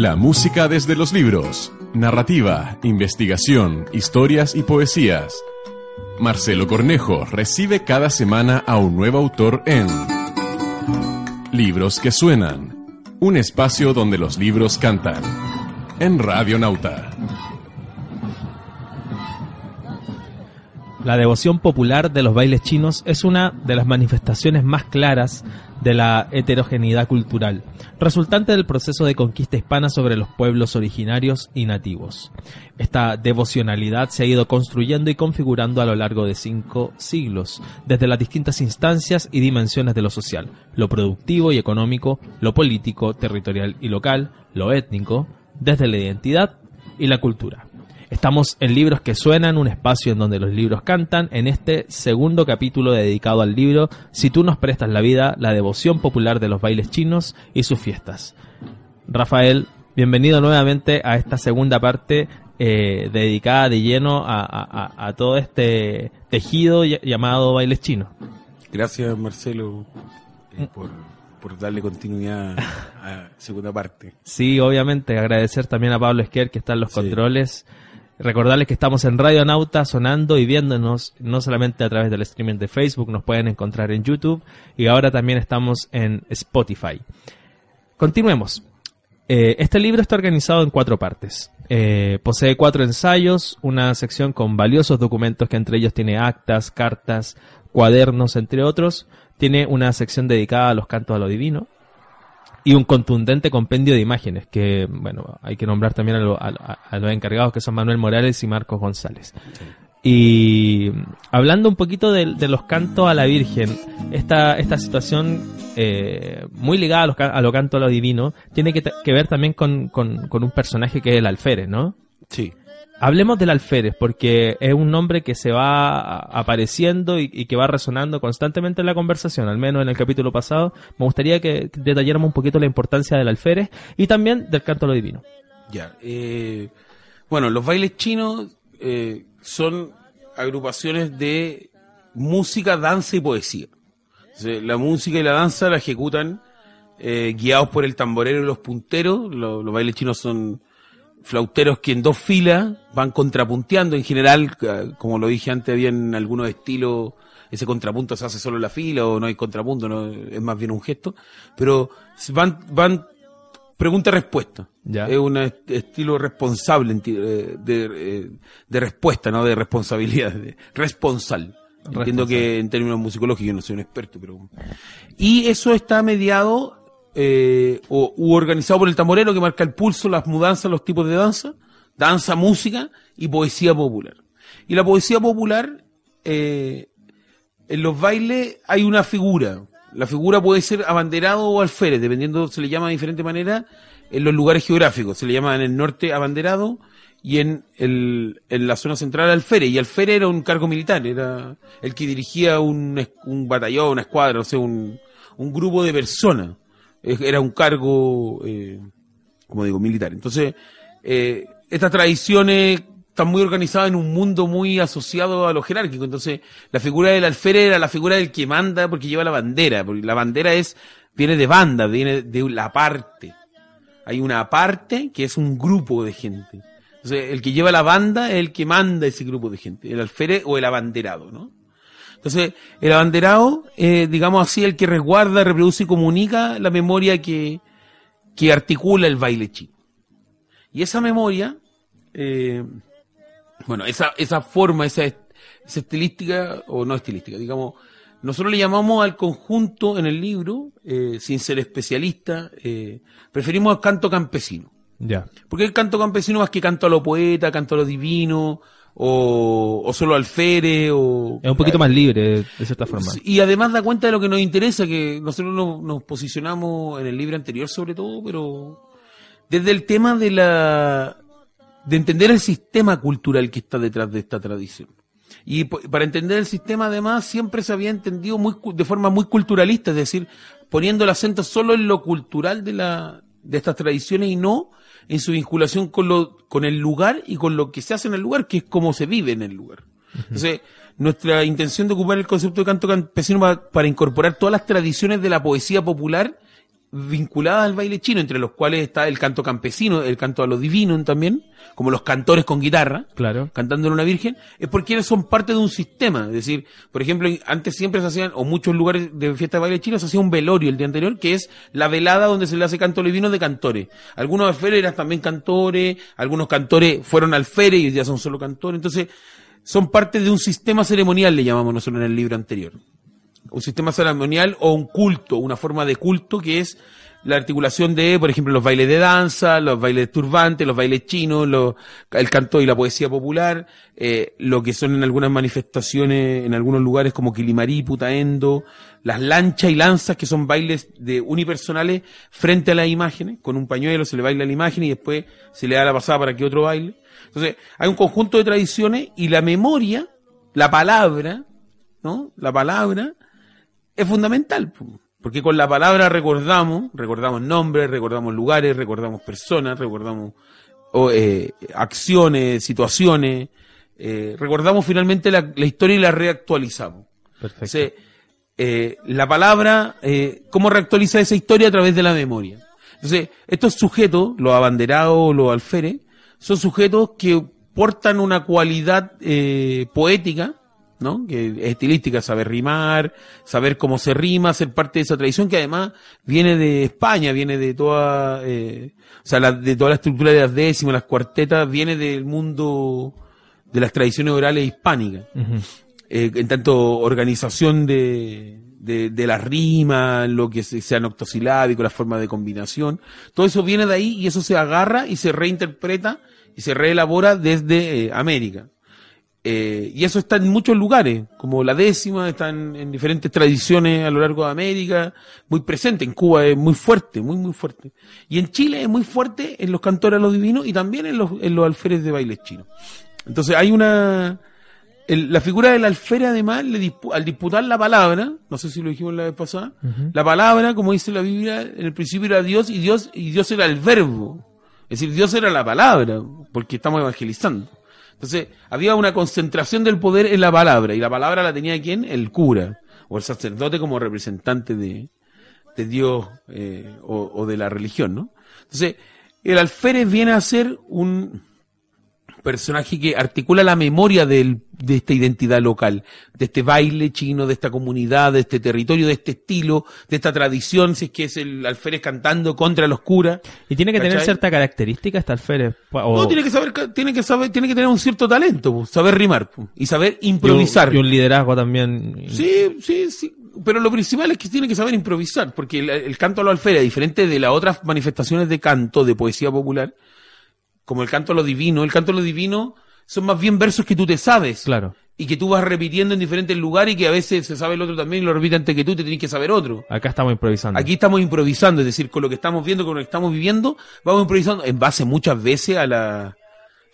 La música desde los libros. Narrativa, investigación, historias y poesías. Marcelo Cornejo recibe cada semana a un nuevo autor en Libros que suenan. Un espacio donde los libros cantan. En Radio Nauta. La devoción popular de los bailes chinos es una de las manifestaciones más claras de la heterogeneidad cultural, resultante del proceso de conquista hispana sobre los pueblos originarios y nativos. Esta devocionalidad se ha ido construyendo y configurando a lo largo de cinco siglos, desde las distintas instancias y dimensiones de lo social, lo productivo y económico, lo político, territorial y local, lo étnico, desde la identidad y la cultura. Estamos en Libros que Suenan, un espacio en donde los libros cantan, en este segundo capítulo dedicado al libro Si tú nos prestas la vida, la devoción popular de los bailes chinos y sus fiestas. Rafael, bienvenido nuevamente a esta segunda parte eh, dedicada de lleno a, todo este tejido llamado bailes chinos. Gracias Marcelo eh, por, darle continuidad a la segunda parte. Sí, obviamente, agradecer también a Pablo Esquer que está en los controles. Recordarles que estamos en Radio Nauta sonando y viéndonos no solamente a través del streaming de Facebook, nos pueden encontrar en YouTube y ahora también estamos en Spotify. Continuemos. Eh, este libro está organizado en cuatro partes. Eh, posee cuatro ensayos, una sección con valiosos documentos que entre ellos tiene actas, cartas, cuadernos, entre otros. Tiene una sección dedicada a los cantos a lo divino, y un contundente compendio de imágenes que, bueno, hay que nombrar también a, los encargados que son Manuel Morales y Marcos González. Y hablando un poquito de, los cantos a la Virgen, esta, esta situación eh, muy ligada a los, a lo canto a lo divino tiene que, ver también con, con, con, un personaje que es el alférez, ¿no? Sí. Hablemos del alférez, porque es un nombre que se va apareciendo y, que va resonando constantemente en la conversación, al menos en el capítulo pasado. Me gustaría que detalláramos un poquito la importancia del alférez y también del canto a divino. Ya. Eh, bueno, los bailes chinos eh, son agrupaciones de música, danza y poesía. la música y la danza la ejecutan eh, guiados por el tamborero y los punteros. los bailes chinos son flauteros que en dos filas van contrapunteando. En general, como lo dije antes, había en algunos estilos ese contrapunto se hace solo en la fila o no hay contrapunto, no, es más bien un gesto. Pero van, van pregunta-respuesta. Es un estilo responsable eh, de, eh, de, respuesta, no de responsabilidad, de responsal. Entiendo que en términos musicológicos yo no soy un experto, pero... Y eso está mediado eh, o, organizado por el tamborero que marca el pulso, las mudanzas, los tipos de danza, danza, música y poesía popular. Y la poesía popular, eh, en los bailes hay una figura. La figura puede ser abanderado o alférez, dependiendo, se le llama de diferente manera en los lugares geográficos. Se le llama en el norte abanderado y en, el, en la zona central alférez. Y alférez era un cargo militar, era el que dirigía un, un batallón, una escuadra, o sea, un, un grupo de personas era un cargo, eh, como digo, militar. Entonces, eh, estas tradiciones están muy organizadas en un mundo muy asociado a lo jerárquico. Entonces, la figura del alférez era la figura del que manda porque lleva la bandera, porque la bandera es, viene de banda, viene de la parte. Hay una parte que es un grupo de gente. Entonces, el que lleva la banda es el que manda ese grupo de gente, el alférez o el abanderado, ¿no? Entonces, el abanderado, eh, digamos así, el que resguarda, reproduce y comunica la memoria que, que articula el baile chino. Y esa memoria, eh, bueno, esa, esa forma, esa, esa estilística, o no estilística, digamos, nosotros le llamamos al conjunto en el libro, eh, sin ser especialista, eh, preferimos el canto campesino. Ya. Porque el canto campesino más que canto a lo poeta, canto a lo divino, o, o solo alférez o... Es un poquito más libre, de cierta forma. Y además da cuenta de lo que nos interesa, que nosotros nos, posicionamos en el libro anterior sobre todo, pero desde el tema de la... de entender el sistema cultural que está detrás de esta tradición. Y para entender el sistema, además, siempre se había entendido muy, de forma muy culturalista, es decir, poniendo el acento solo en lo cultural de, la, de estas tradiciones y no en su vinculación con, lo, con el lugar y con lo que se hace en el lugar, que es cómo se vive en el lugar. Entonces, nuestra intención de ocupar el concepto de canto campesino para, incorporar todas las tradiciones de la poesía popular vinculadas al baile chino, entre los cuales está el canto campesino, el canto a lo divino también, como los cantores con guitarra, Claro. cantándole a una virgen, es porque ellos son parte de un sistema. Es decir, por ejemplo, antes siempre se hacían, o muchos lugares de fiesta de baile chino, se hacía un velorio el día anterior, que es la velada donde se le hace canto divino de cantores. Algunos alférez eran también cantores, algunos cantores fueron alférez y ya son solo cantores. Entonces, son parte de un sistema ceremonial, le llamamos nosotros en el libro anterior. Un sistema ceremonial o un culto, una forma de culto que es la articulación de, por ejemplo, los bailes de danza, los bailes turbantes, los bailes chinos, los- el canto y la poesía popular, eh, lo que son en algunas manifestaciones, en algunos lugares como Quilimarí, Putaendo, las lanchas y lanzas, que son bailes de unipersonales frente a las imágenes, con un pañuelo se le baila la imagen y después se le da la pasada para que otro baile. Entonces, hay un conjunto de tradiciones y la memoria, la palabra, ¿no? La palabra es fundamental, porque con la palabra recordamos, recordamos nombres, recordamos lugares, recordamos personas, recordamos eh, acciones, situaciones, eh, recordamos finalmente la, la historia y la reactualizamos. Perfecto. Eh, la palabra, ¿cómo reactualiza esa historia a través de la memoria? Entonces, estos sujetos, los abanderados, los alferes, son sujetos que portan una cualidad poética, ¿no? Que es estilística, saber rimar, saber cómo se rima, ser parte de esa tradición que además viene de España, viene de toda, eh, o sea, la- de toda la estructura de las décimas, las cuartetas, viene del mundo de las tradiciones orales hispánicas eh, en tanto organización de, de, de la rima, lo que se- sea octosilábico, la forma de combinación, todo eso viene de ahí y eso se agarra y se reinterpreta y se reelabora desde eh, América. Eh, y eso está en muchos lugares, como la décima, están en diferentes tradiciones a lo largo de América, muy presente. En Cuba es muy fuerte, muy, muy fuerte. Y en Chile es muy fuerte en los cantores a lo divino y también en los, en los alférez de bailes chinos. Entonces hay una, el- la figura del alférez además, le dispu- al disputar la palabra, no sé si lo dijimos la vez pasada, la palabra, como dice la Biblia, en el principio era Dios y Dios, y Dios era el verbo. Es decir, Dios era la palabra, porque estamos evangelizando. Entonces, había una concentración del poder en la palabra, y la palabra la tenía quién? El cura, o el sacerdote como representante de, de Dios eh, o, o de la religión, ¿no? Entonces, el alférez viene a ser un personaje que articula la memoria del- de esta identidad local, de este baile chino, de esta comunidad, de este territorio, de este estilo, de esta tradición, si es que es el alférez cantando contra los curas. Y tiene que tener cierta característica esta alférez. O- No, tiene que saber, tiene que saber, tiene que tener un cierto talento, saber rimar y saber y un- improvisar. Y un, liderazgo también. Sí, sí, sí. Pero lo principal es que tiene que saber improvisar, porque el, el canto a lo alférez, a diferente de las otras manifestaciones de canto, de poesía popular, como el canto a lo divino, el canto a lo divino son más bien versos que tú te sabes. Claro. Y que tú vas repitiendo en diferentes lugares y que a veces se sabe el otro también y lo repite antes que tú, te tienes que saber otro. Acá estamos improvisando. Aquí estamos improvisando, es decir, con lo que estamos viendo, con lo que estamos viviendo, vamos improvisando en base muchas veces a la,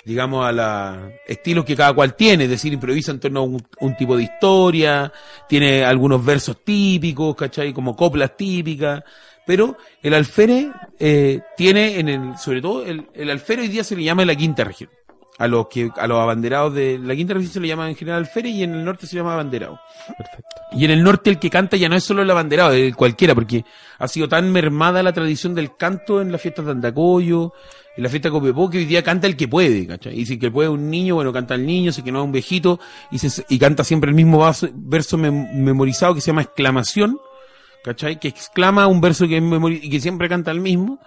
digamos, a la estilos que cada cual tiene, es decir, improvisa en torno a un, un tipo de historia, tiene algunos versos típicos, ¿cachai? Como coplas típicas, pero el alférez eh, tiene en el, sobre todo, el, el alférez hoy día se le llama la quinta región. A los que, a los abanderados de la quinta región se le llama en general alférez y en el norte se llama abanderado. Perfecto. Y en el norte el que canta ya no es solo el abanderado, es el cualquiera, porque ha sido tan mermada la tradición del canto en las fiestas de Andacoyo, en la fiesta de Copiapó, que hoy día canta el que puede, ¿cachai? Y si que puede un niño, bueno, canta el niño, si que no es un viejito, y, se, y canta siempre el mismo vaso- verso mem- memorizado que se llama exclamación, ¿cachai? Que exclama un verso que que siempre canta el mismo.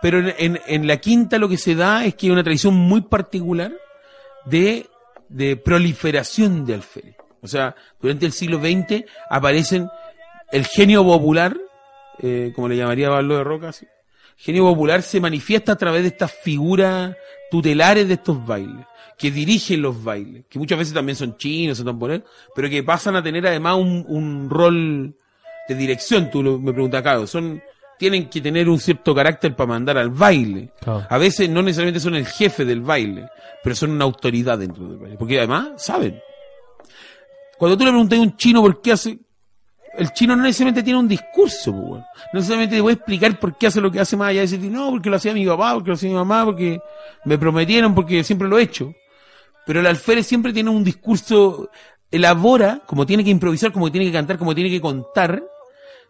Pero en, en, en la quinta lo que se da es que hay una tradición muy particular de, de proliferación de alférez. O sea, durante el siglo XX aparecen el genio popular, eh, como le llamaría Pablo de Roca, ¿sí? genio popular se manifiesta a través de estas figuras tutelares de estos bailes, que dirigen los bailes, que muchas veces también son chinos, son tamboneros, pero que pasan a tener además un, un rol de dirección, tú lo- me preguntas acá, son, tienen que tener un cierto carácter para mandar al baile. Claro. A veces no necesariamente son el jefe del baile, pero son una autoridad dentro del baile, porque además saben. Cuando tú le preguntas a un chino por qué hace, el chino no necesariamente tiene un discurso, pues, no necesariamente te voy a explicar por qué hace lo que hace más allá de decir, no, porque lo hacía mi papá, porque lo hacía mi mamá, porque me prometieron, porque siempre lo he hecho. Pero el alférez siempre tiene un discurso, elabora, como tiene que improvisar, como tiene que cantar, como tiene que contar,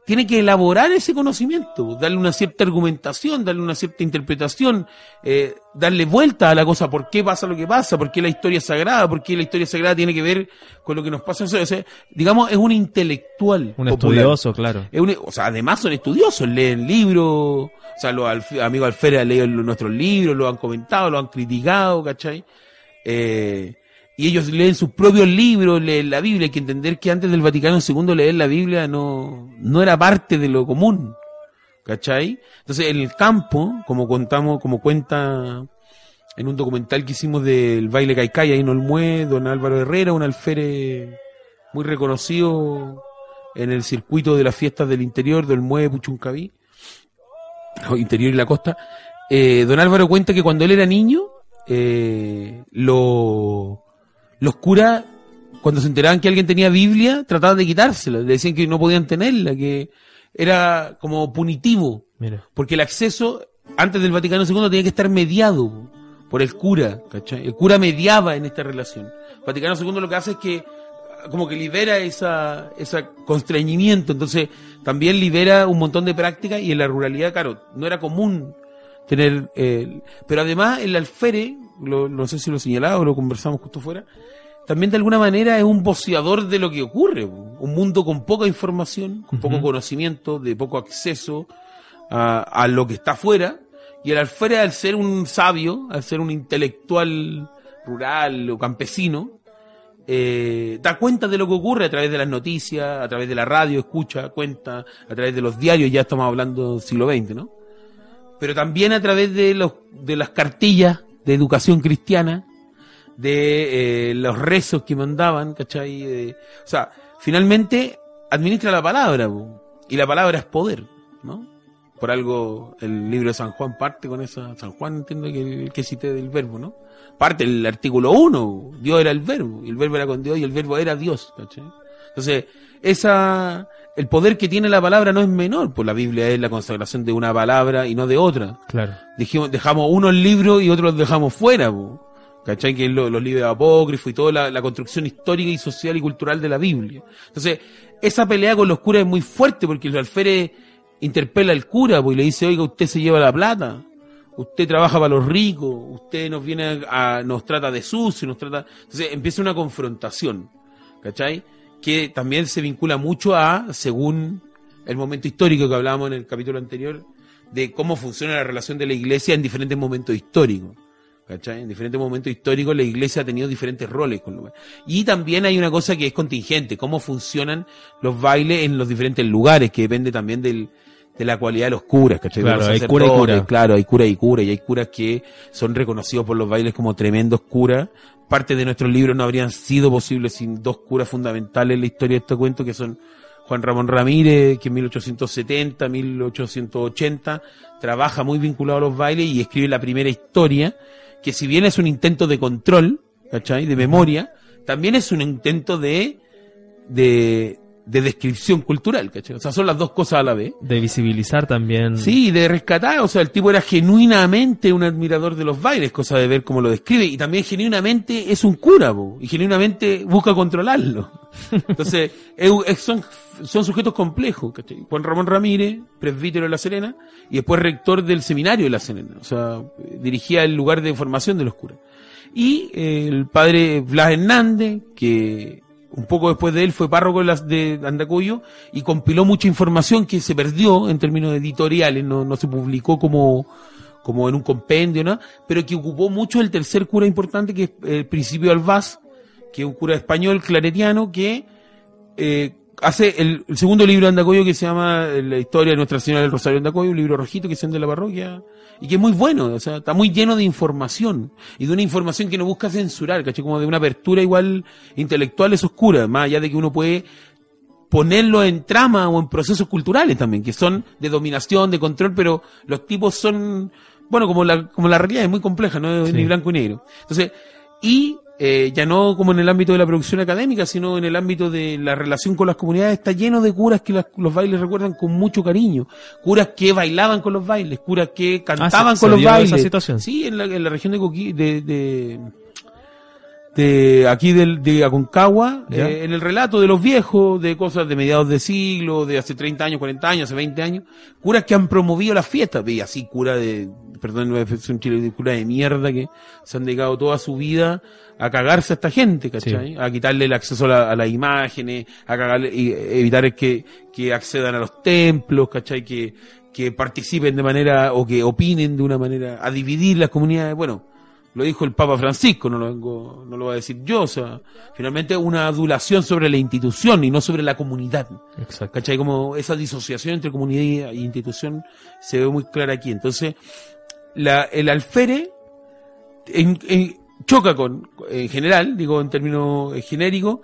tiene que elaborar ese conocimiento, darle una cierta argumentación, darle una cierta interpretación, eh, darle vuelta a la cosa, por qué pasa lo que pasa, por qué la historia es sagrada, por qué la historia sagrada tiene que ver con lo que nos pasa. O sea, digamos, es un intelectual. Un estudioso, claro. Es un, o sea, además son estudiosos, leen libros, o sea, los amigos Alfred han leído nuestros libros, lo han comentado, lo han criticado, ¿cachai? Eh, y ellos leen sus propios libros, leen la Biblia. Hay que entender que antes del Vaticano II leer la Biblia no, no era parte de lo común. ¿Cachai? Entonces, en el campo, como contamos, como cuenta en un documental que hicimos del baile Caicay, ahí en Olmué, don Álvaro Herrera, un alfere muy reconocido en el circuito de las fiestas del interior del Olmué, Puchuncaví, interior y la costa. Eh, don Álvaro cuenta que cuando él era niño, eh, lo, los curas, cuando se enteraban que alguien tenía Biblia, trataban de quitársela, le decían que no podían tenerla, que era como punitivo, porque el acceso antes del Vaticano II tenía que estar mediado por el cura, ¿cachai? El cura mediaba en esta relación. El Vaticano II lo que hace es que como que libera esa, ese constreñimiento, entonces también libera un montón de prácticas y en la ruralidad, claro, no era común tener, eh, pero además el alfere, no sé si lo señalaba o lo conversamos justo fuera, también de alguna manera es un boceador de lo que ocurre. Un mundo con poca información, con poco conocimiento, de poco acceso a, lo que está afuera. Y el alférez, al ser un sabio, al ser un intelectual rural o campesino, eh, da cuenta de lo que ocurre a través de las noticias, a través de la radio, escucha, cuenta, a través de los diarios, ya estamos hablando del siglo XX, ¿no? Pero también a través de, los, de las cartillas de educación cristiana, de eh, los rezos que mandaban, ¿cachai? o sea, finalmente administra la palabra, y la palabra es poder, ¿no? Por algo el libro de San Juan parte con esa, San Juan entiendo que que cité del verbo, ¿no? Parte el artículo 1, Dios era el verbo, y el verbo era con Dios, y el verbo era Dios, ¿cachai? Entonces, esa, el poder que tiene la palabra no es menor, pues la Biblia es la consagración de una palabra y no de otra. Claro. Dijimos, dejamos unos libros y otros los dejamos fuera, ¿Cachai? Que los libros apócrifos y toda la, construcción histórica y social y cultural de la Biblia. Entonces, esa pelea con los curas es muy fuerte porque el alférez interpela al cura pues, y le dice, oiga, usted se lleva la plata, usted trabaja para los ricos, usted nos viene a, nos trata de sucio, nos trata... Entonces empieza una confrontación, ¿cachai? Que también se vincula mucho a, según el momento histórico que hablábamos en el capítulo anterior, de cómo funciona la relación de la iglesia en diferentes momentos históricos. En diferentes momentos históricos la iglesia ha tenido diferentes roles. Con y también hay una cosa que es contingente, cómo funcionan los bailes en los diferentes lugares, que depende también del, de la cualidad de los curas, Claro, hay cura y cura. Claro, hay cura y cura, y hay curas que son reconocidos por los bailes como tremendos curas. Parte de nuestros libros no habrían sido posibles sin dos curas fundamentales en la historia de este cuento, que son Juan Ramón Ramírez, que en 1870, 1880, trabaja muy vinculado a los bailes y escribe la primera historia, que si bien es un intento de control, ¿cachai? De memoria, también es un intento de, de, de descripción cultural, ¿cachai? O sea, son las dos cosas a la vez. De visibilizar también. Sí, de rescatar, o sea, el tipo era genuinamente un admirador de los bailes, cosa de ver cómo lo describe, y también genuinamente es un cura, y genuinamente busca controlarlo. Entonces, son, son sujetos complejos, ¿cachai? Juan Ramón Ramírez, presbítero de La Serena, y después rector del seminario de La Serena, o sea, dirigía el lugar de formación de los curas. Y eh, el padre Blas Hernández, que un poco después de él fue párroco de, Andacuyo y compiló mucha información que se perdió en términos editoriales, no, no se publicó como, como en un compendio, ¿no? pero que ocupó mucho el tercer cura importante, que es el Principio Alvaz, que es un cura español claretiano que eh, hace el, segundo libro de Andacoyo que se llama La historia de Nuestra Señora del Rosario de Andacoyo, un libro rojito que se de la parroquia, y que es muy bueno, o sea, está muy lleno de información, y de una información que no busca censurar, ¿caché? Como de una apertura igual intelectual es oscura, más allá de que uno puede ponerlo en trama o en procesos culturales también, que son de dominación, de control, pero los tipos son, bueno, como la, como la realidad es muy compleja, no es ni blanco ni negro. Entonces, y eh, ya no como en el ámbito de la producción académica, sino en el ámbito de la relación con las comunidades, está lleno de curas que los bailes recuerdan con mucho cariño. Curas que bailaban con los bailes, curas que cantaban ah, con los bailes. situación. Sí, en la, en la región de, Coquí, de, de aquí del, de Aconcagua, eh, en el relato de los viejos, de cosas de mediados de siglo, de hace 30 años, 40 años, hace 20 años, curas que han promovido las fiestas, y así cura de, perdón, es un chile, cura de mierda que se han dedicado toda su vida a cagarse a esta gente, ¿cachai? A quitarle el acceso a, la- a las imágenes, a cagarle, y evitar que, que accedan a los templos, ¿cachai? Que, que participen de manera, o que opinen de una manera, a dividir las comunidades, bueno, lo dijo el Papa Francisco, no lo vengo, no lo voy a decir yo, o sea, finalmente una adulación sobre la institución y no sobre la comunidad. Exacto. ¿Cachai? Como esa disociación entre comunidad e institución se ve muy clara aquí. Entonces, la, el alfere en- choca con, en general, digo en términos eh, genéricos,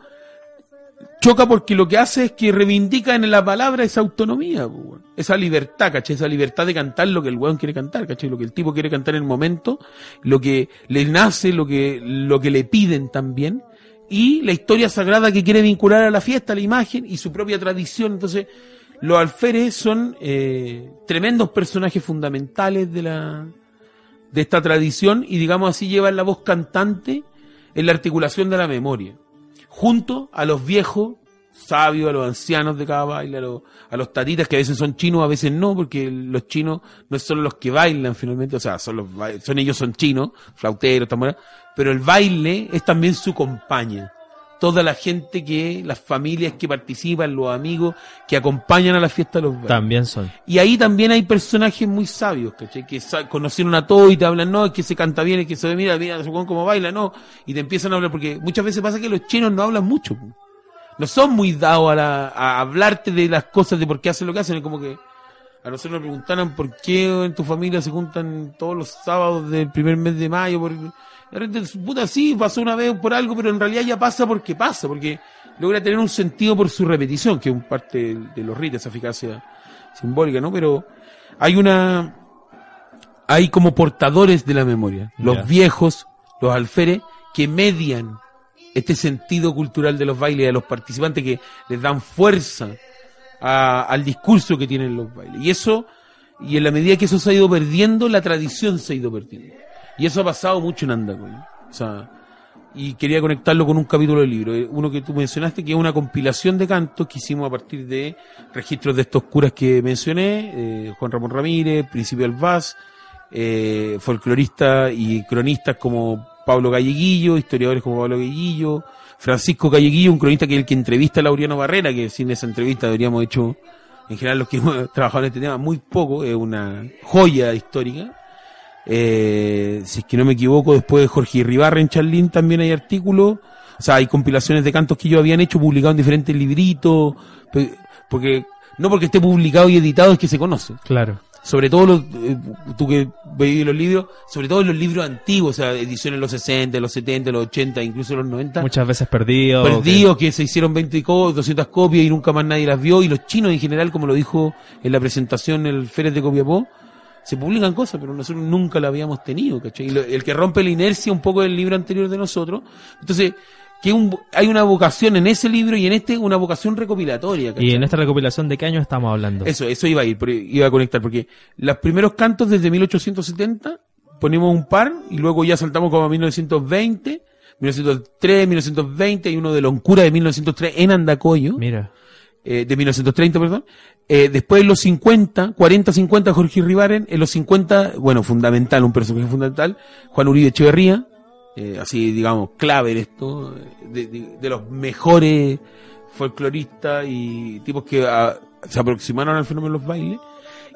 choca porque lo que hace es que reivindica en la palabra esa autonomía, weón. esa libertad, ¿cachai? Esa libertad de cantar lo que el weón quiere cantar, ¿cachai? Lo que el tipo quiere cantar en el momento, lo que le nace, lo que, lo que le piden también, y la historia sagrada que quiere vincular a la fiesta, a la imagen y su propia tradición. Entonces, los alferes son eh, tremendos personajes fundamentales de la de esta tradición y digamos así llevan la voz cantante en la articulación de la memoria, junto a los viejos sabios, a los ancianos de cada baile, a los, a los tatitas que a veces son chinos, a veces no, porque los chinos no son los que bailan finalmente, o sea, son los son ellos son chinos, flauteros, tamboras, pero el baile es también su compañía. Toda la gente que, las familias que participan, los amigos que acompañan a la fiesta de los. También son. Y ahí también hay personajes muy sabios, ¿cachai? Que conocieron a todo y te hablan, no, es que se canta bien, es que se ve, mira, mira, cómo baila, no. Y te empiezan a hablar, porque muchas veces pasa que los chinos no hablan mucho. No son muy dados a, la- a hablarte de las cosas, de por qué hacen lo que hacen. Es como que a nosotros nos preguntaran por qué en tu familia se juntan todos los sábados del primer mes de mayo. Por... Puta, sí, pasó una vez por algo, pero en realidad ya pasa porque pasa, porque logra tener un sentido por su repetición, que es un parte de los ritos, esa eficacia simbólica, ¿no? Pero hay una, hay como portadores de la memoria, los viejos, los alferes, que median este sentido cultural de los bailes a los participantes que les dan fuerza a- al discurso que tienen los bailes. Y eso, y en la medida que eso se ha ido perdiendo, la tradición se ha ido perdiendo. Y eso ha pasado mucho en Andacoy. O sea, y quería conectarlo con un capítulo del libro. Eh, Uno que tú mencionaste, que es una compilación de cantos que hicimos a partir de registros de estos curas que mencioné, eh, Juan Ramón Ramírez, Principio del Vaz, eh, folcloristas y cronistas como Pablo Galleguillo, historiadores como Pablo Galleguillo, Francisco Galleguillo, un cronista que es el que entrevista a Laureano Barrera, que sin esa entrevista habríamos hecho, en general los que hemos trabajado en este tema, muy poco, es una joya histórica. Eh, si es que no me equivoco, después de Jorge Ribarra en Charlín también hay artículos, o sea, hay compilaciones de cantos que ellos habían hecho, publicados en diferentes libritos, porque no porque esté publicado y editado es que se conoce Claro. sobre todo los, eh, tú que veis los libros, sobre todo en los libros antiguos, o sea, ediciones de los 60, los 70, los 80, incluso los 90, Muchas veces perdido. perdidos que se hicieron 20 co- 200 copias y nunca más nadie las vio, y los chinos en general, como lo dijo en la presentación en el Férez de Copiapó, se publican cosas, pero nosotros nunca la habíamos tenido, ¿cachai? Y lo- el que rompe la inercia un poco del libro anterior de nosotros, entonces, que un- hay una vocación en ese libro y en este una vocación recopilatoria, Que, y en esta recopilación, ¿de qué año estamos hablando? eso, eso iba a ir, iba a conectar, porque los primeros cantos desde 1870 ponemos un par y luego ya saltamos como a 1920, 1903, 1920 y uno de Loncura de 1903 en Andacoyo, Mira. Eh, de 1930, perdón. Eh, después en los 50, 40, 50 Jorge Ribaren, en los 50, bueno, fundamental, un personaje fundamental, Juan Uribe Echeverría, eh, así digamos, clave en esto, de, de- de los mejores folcloristas y tipos que ah, se aproximaron al fenómeno de los bailes.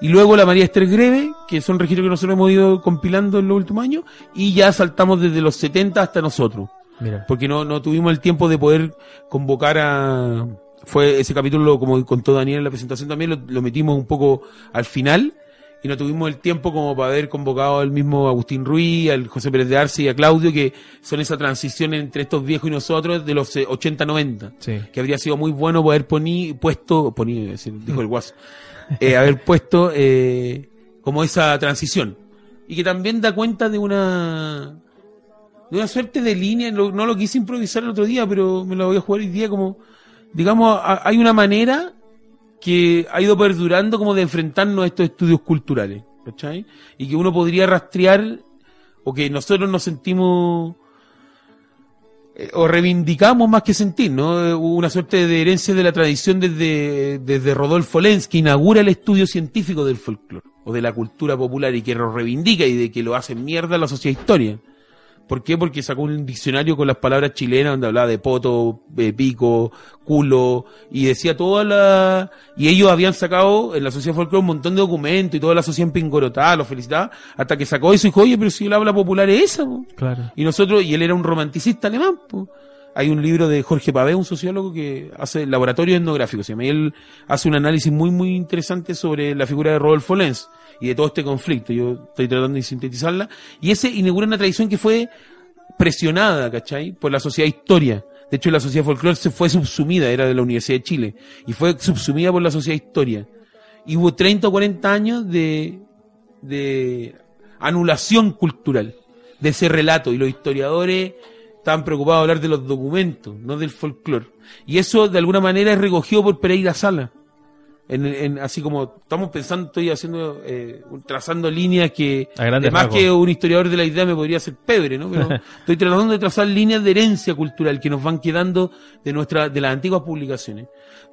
Y luego la María Esther Greve, que son registros que nosotros hemos ido compilando en los últimos años, y ya saltamos desde los 70 hasta nosotros Mira. porque no, no tuvimos el tiempo de poder convocar a... Fue ese capítulo, como contó Daniel en la presentación también, lo, lo metimos un poco al final y no tuvimos el tiempo como para haber convocado al mismo Agustín Ruiz, al José Pérez de Arce y a Claudio, que son esa transición entre estos viejos y nosotros de los eh, 80-90 Sí. que habría sido muy bueno poder poner puesto, poní, dijo el guaso, eh, haber puesto eh, como esa transición. Y que también da cuenta de una de una suerte de línea, no, lo quise improvisar el otro día, pero me lo voy a jugar hoy día como, digamos, hay una manera que ha ido perdurando como de enfrentarnos a estos estudios culturales, ¿cachai? Y que uno podría rastrear, o que nosotros nos sentimos eh, o reivindicamos más que sentir, ¿no? Una suerte de herencia de la tradición desde, desde Rodolfo Lenz, que inaugura el estudio científico del folclore o de la cultura popular y que lo reivindica y de que lo hace mierda la sociedad historia. ¿Por qué? Porque sacó un diccionario con las palabras chilenas donde hablaba de poto, eh, pico, culo, y decía toda la... Y ellos habían sacado en la sociedad folclore un montón de documentos y toda la sociedad empingorotada, lo felicitaba, hasta que sacó eso y dijo, oye, pero si el habla popular es esa, po". Claro. Y nosotros, y él era un romanticista alemán, po. Hay un libro de Jorge Pavé, un sociólogo que hace laboratorio etnográfico, se llama, y él hace un análisis muy, muy interesante sobre la figura de Rodolfo Lenz y de todo este conflicto. Yo estoy tratando de sintetizarla. Y ese inaugura una tradición que fue presionada, ¿cachai? Por la sociedad historia. De hecho, la sociedad folclore se fue subsumida, era de la Universidad de Chile, y fue subsumida por la sociedad historia. Y hubo 30 o 40 años de, de anulación cultural de ese relato, y los historiadores estaban preocupados de hablar de los documentos, no del folclore. Y eso, de alguna manera, es recogido por Pereira Sala. En, en- así como estamos pensando, estoy haciendo, eh, trazando líneas que, rasgos. que un historiador de la idea me podría hacer pebre, ¿no? Pero estoy tratando de trazar líneas de herencia cultural que nos van quedando de nuestra, de las antiguas publicaciones.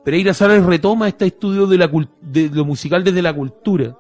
Pereira Sala retoma este estudio de la de lo musical desde la cultura,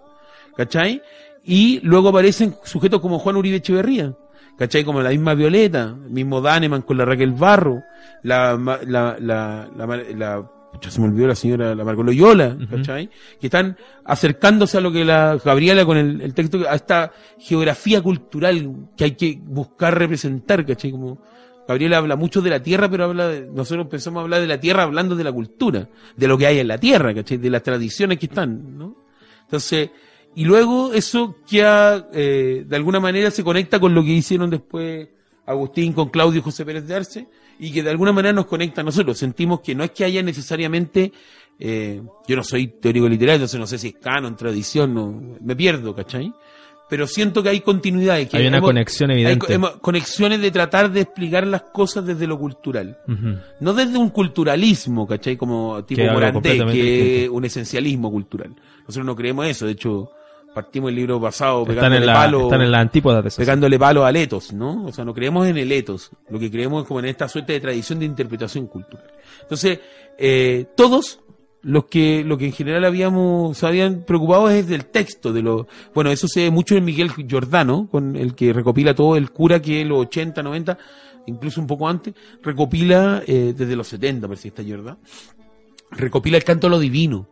¿cachai? Y luego aparecen sujetos como Juan Uribe Echeverría, ¿cachai? Como la misma Violeta, el mismo Daneman con la Raquel Barro, la, la, la, la, pucha, se me olvidó la señora, la Marco Loyola, ¿cachai? Que están acercándose a lo que la Gabriela con el, el texto, a esta geografía cultural que hay que buscar representar, ¿cachai? Como, Gabriela habla mucho de la tierra, pero habla de, nosotros pensamos hablar de la tierra hablando de la cultura, de lo que hay en la tierra, ¿cachai? De las tradiciones que están, ¿no? Entonces, y luego eso queda, eh, de alguna manera se conecta con lo que hicieron después Agustín con Claudio y José Pérez de Arce, y que de alguna manera nos conecta a nosotros. Sentimos que no es que haya necesariamente, eh, yo no soy teórico literario, entonces no sé si es canon, tradición, no, me pierdo, ¿cachai? Pero siento que hay continuidad. Que Hay una hemos- conexión evidente. hemos- conexiones de tratar de explicar las cosas desde lo cultural. No desde un culturalismo, ¿cachai? Como tipo Morandé, que es un esencialismo cultural. Nosotros no creemos eso, de hecho, partimos el libro pasado Están pegándole en, la, palo, están en la antípoda de eso. pegándole palo al etos, ¿no? O sea, no creemos en el etos, lo que creemos es como en esta suerte de tradición de interpretación cultural. Entonces, eh, todos los que, lo que en general habíamos, se habían preocupado es del texto, de lo, bueno, eso se ve mucho en Miguel Giordano, con el que recopila todo, el cura que los 80, 90, incluso un poco antes, recopila, eh, desde los 70, parece que está Giordano, recopila el canto a lo divino,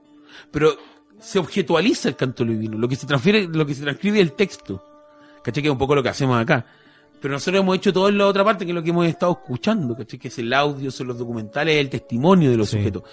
pero se objetualiza el canto divino, lo que se transfiere, lo que se transcribe el texto, ¿cachai? Que es un poco lo que hacemos acá. Pero nosotros hemos hecho todo en la otra parte, que es lo que hemos estado escuchando, ¿cachai? Que es el audio, son los documentales, el testimonio de los Sí. sujetos.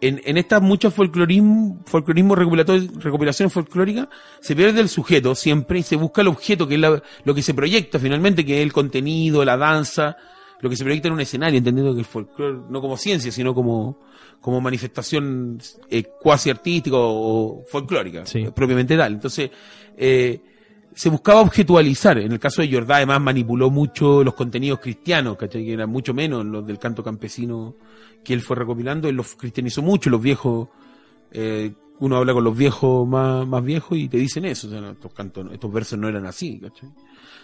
En, en estas muchas folclorismo, folclorismo recopilaciones folclóricas, se pierde el sujeto siempre y se busca el objeto, que es la- lo que se proyecta finalmente, que es el contenido, la danza, lo que se proyecta en un escenario, entendiendo que el folclore, no como ciencia, sino como, como manifestación eh, cuasi artística o, folclórica, Sí. propiamente tal. Entonces, eh, se buscaba objetualizar. En el caso de Jordá, además, manipuló mucho los contenidos cristianos, ¿cachai? Que eran mucho menos los del canto campesino que él fue recopilando. Él los cristianizó mucho, los viejos. eh, uno habla con los viejos más, más viejos y te dicen eso. O sea, no, estos, cantos, estos versos no eran así, ¿cachai?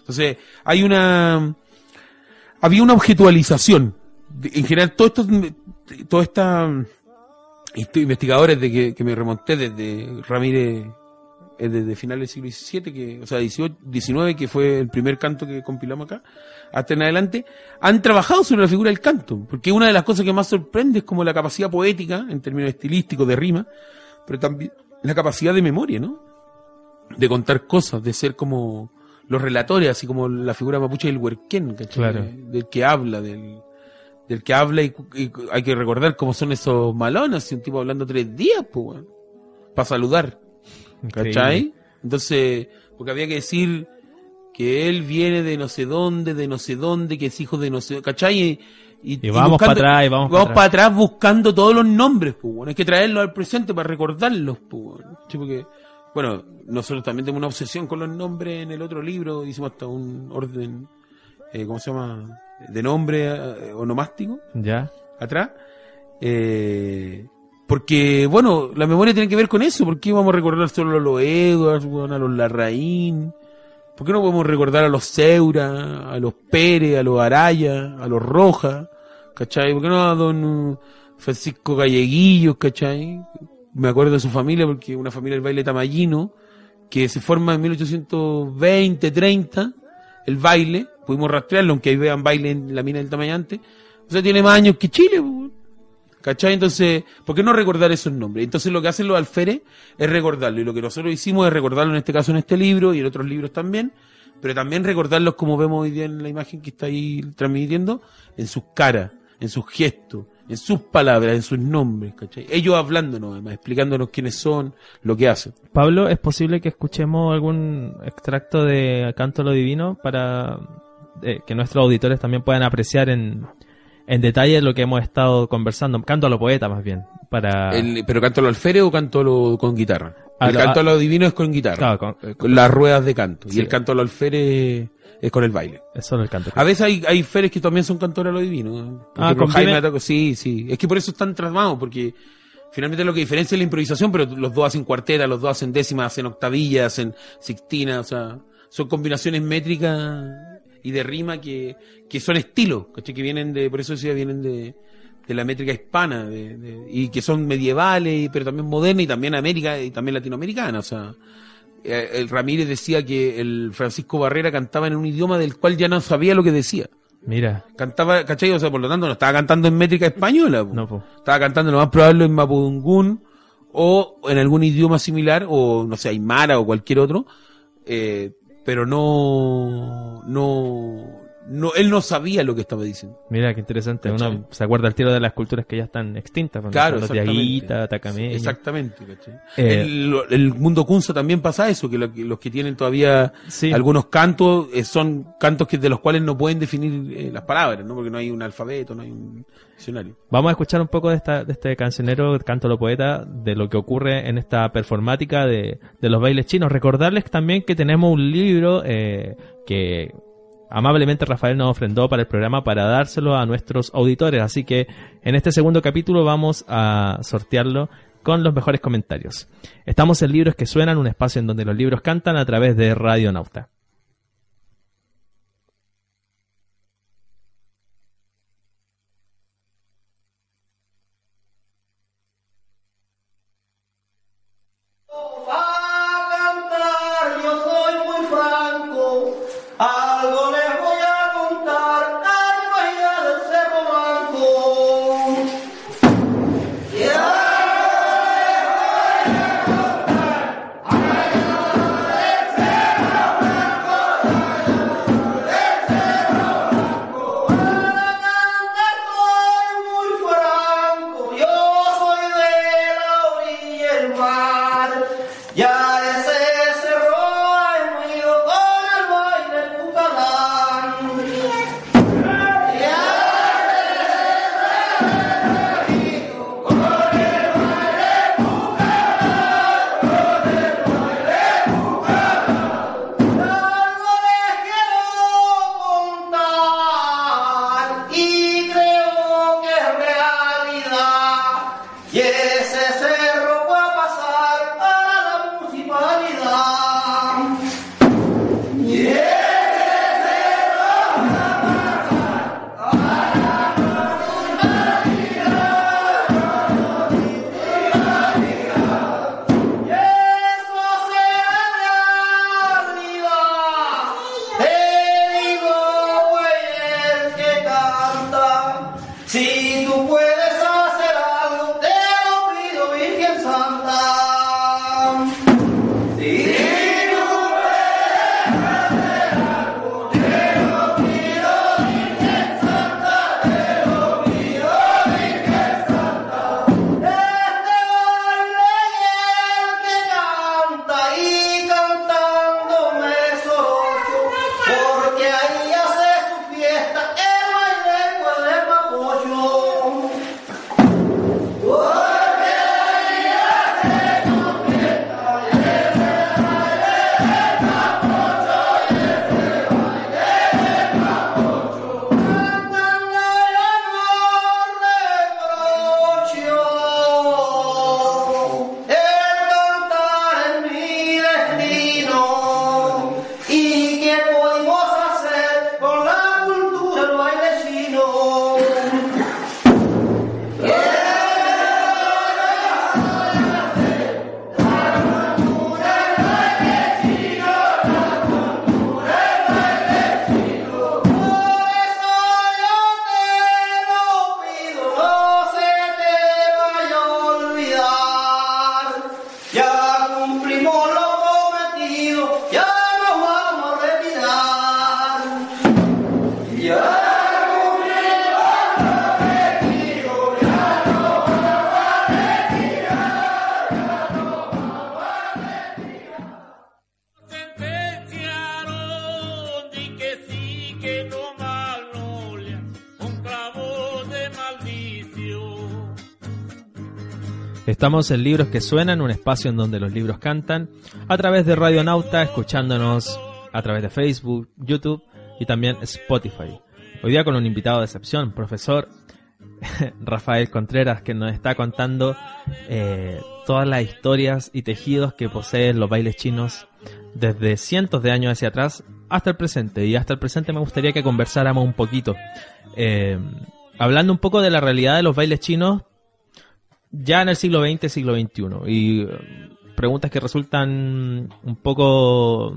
Entonces, hay una. Había una objetualización. En general, todos estos. Toda esta. estos investigadores de que, que me remonté desde Ramírez eh, desde finales del siglo XVII, que, o sea, 18, 19, que fue el primer canto que compilamos acá, hasta en adelante, han trabajado sobre la figura del canto, porque una de las cosas que más sorprende es como la capacidad poética, en términos estilísticos, de rima, pero también la capacidad de memoria, ¿no? De contar cosas, de ser como los relatores, así como la figura mapuche del huerquén, ¿cachai? Claro. Del que habla, del, del que habla y, y hay que recordar cómo son esos malones, si un tipo hablando tres días, pues, para saludar. Increíble. ¿Cachai? Entonces, porque había que decir que él viene de no sé dónde, de no sé dónde, que es hijo de no sé ¿cachai? Y, Y vamos para atrás, y vamos para atrás buscando todos los nombres, pues, bueno. Hay que traerlos al presente para recordarlos, pues, bueno. Sí, porque, bueno, nosotros también tenemos una obsesión con los nombres en el otro libro, hicimos hasta un orden, eh, ¿cómo se llama? De nombre eh, onomástico Ya. atrás. Eh, porque, bueno, la memoria tiene que ver con eso. ¿Por qué vamos a recordar solo a los Edwards, a los Larraín? ¿Por qué no podemos recordar a los Seura, a los Pérez, a los Araya, a los Rojas? ¿Cachai? ¿Por qué no a don uh, Francisco Galleguillo, cachai? Me acuerdo de su familia porque una familia del baile tamallino que se forma en 1820, 30, el baile, pudimos rastrearlo, aunque ahí vean baile en la mina del Tamayante, o sea, tiene más años que Chile, ¿cachai? Entonces, ¿por qué no recordar esos nombres? Entonces lo que hacen los alferes es recordarlo, y lo que nosotros hicimos es recordarlo en este caso en este libro y en otros libros también, pero también recordarlos como vemos hoy día en la imagen que está ahí transmitiendo, en sus caras, en sus gestos, en sus palabras, en sus nombres, ¿cachai? Ellos hablándonos, además, explicándonos quiénes son, lo que hacen. Pablo, ¿es posible que escuchemos algún extracto de Canto a lo Divino para eh, que nuestros auditores también puedan apreciar en, en detalle lo que hemos estado conversando? Canto a lo poeta, más bien. Para... El- ¿Pero canto a lo alférez o canto a lo con guitarra? A el lo- canto a- lo divino es con guitarra. Claro, con- eh, con las ruedas de canto. Sí. Y el canto a lo alférez es con el baile. Es solo el canto. A veces hay, hay feres que también son cantores a lo divino. ¿eh? Por Ah, ejemplo, Jaime Ataco- sí, sí. Es que por eso están trasmados, porque finalmente lo que diferencia es la improvisación, pero los dos hacen cuarteta, los dos hacen décimas, hacen octavillas, hacen sixtina, o sea, son combinaciones métricas y de rima que, que son estilos, ¿cachai? Que vienen de, por eso decía, vienen de, de la métrica hispana, de, de- y que son medievales, pero también modernas, y también América, y también latinoamericana, o sea, eh, el Ramírez decía que el Francisco Barrera cantaba en un idioma del cual ya no sabía lo que decía. Mira, Cantaba, ¿cachai? O sea, por lo tanto, no estaba cantando en métrica española. po. no, po. Estaba cantando lo más probable en Mapudungún o en algún idioma similar, o no sé, Aymara o cualquier otro, eh, pero no, no, no, él no sabía lo que estaba diciendo. Mira, qué interesante. ¿Cachai? Uno se acuerda al tiro de las culturas que ya están extintas. cuando Claro, son los exactamente. Eh, el, el mundo Kunza también pasa eso, que, lo- que los que tienen todavía Sí. algunos cantos eh, son cantos que de los cuales no pueden definir eh, las palabras, ¿no? Porque no hay un alfabeto, no hay un diccionario. Vamos a escuchar un poco de, esta, de este cancionero, Canto a lo Poeta, de lo que ocurre en esta performática de, de los bailes chinos. Recordarles también que tenemos un libro eh, que amablemente Rafael nos ofrendó para el programa para dárselo a nuestros auditores. Así que en este segundo capítulo vamos a sortearlo con los mejores comentarios. Estamos en Libros que Suenan, un espacio en donde los libros cantan a través de Radio Nauta. Estamos en Libros que Suenan, un espacio en donde los libros cantan, a través de Radio Nauta, escuchándonos a través de Facebook, YouTube y también Spotify. Hoy día con un invitado de excepción, profesor Rafael Contreras, que nos está contando eh, todas las historias y tejidos que poseen los bailes chinos desde cientos de años hacia atrás hasta el presente. Y hasta el presente me gustaría que conversáramos un poquito. Eh, hablando un poco de la realidad de los bailes chinos ya en el siglo XX, siglo XXI. Y eh, preguntas que resultan un poco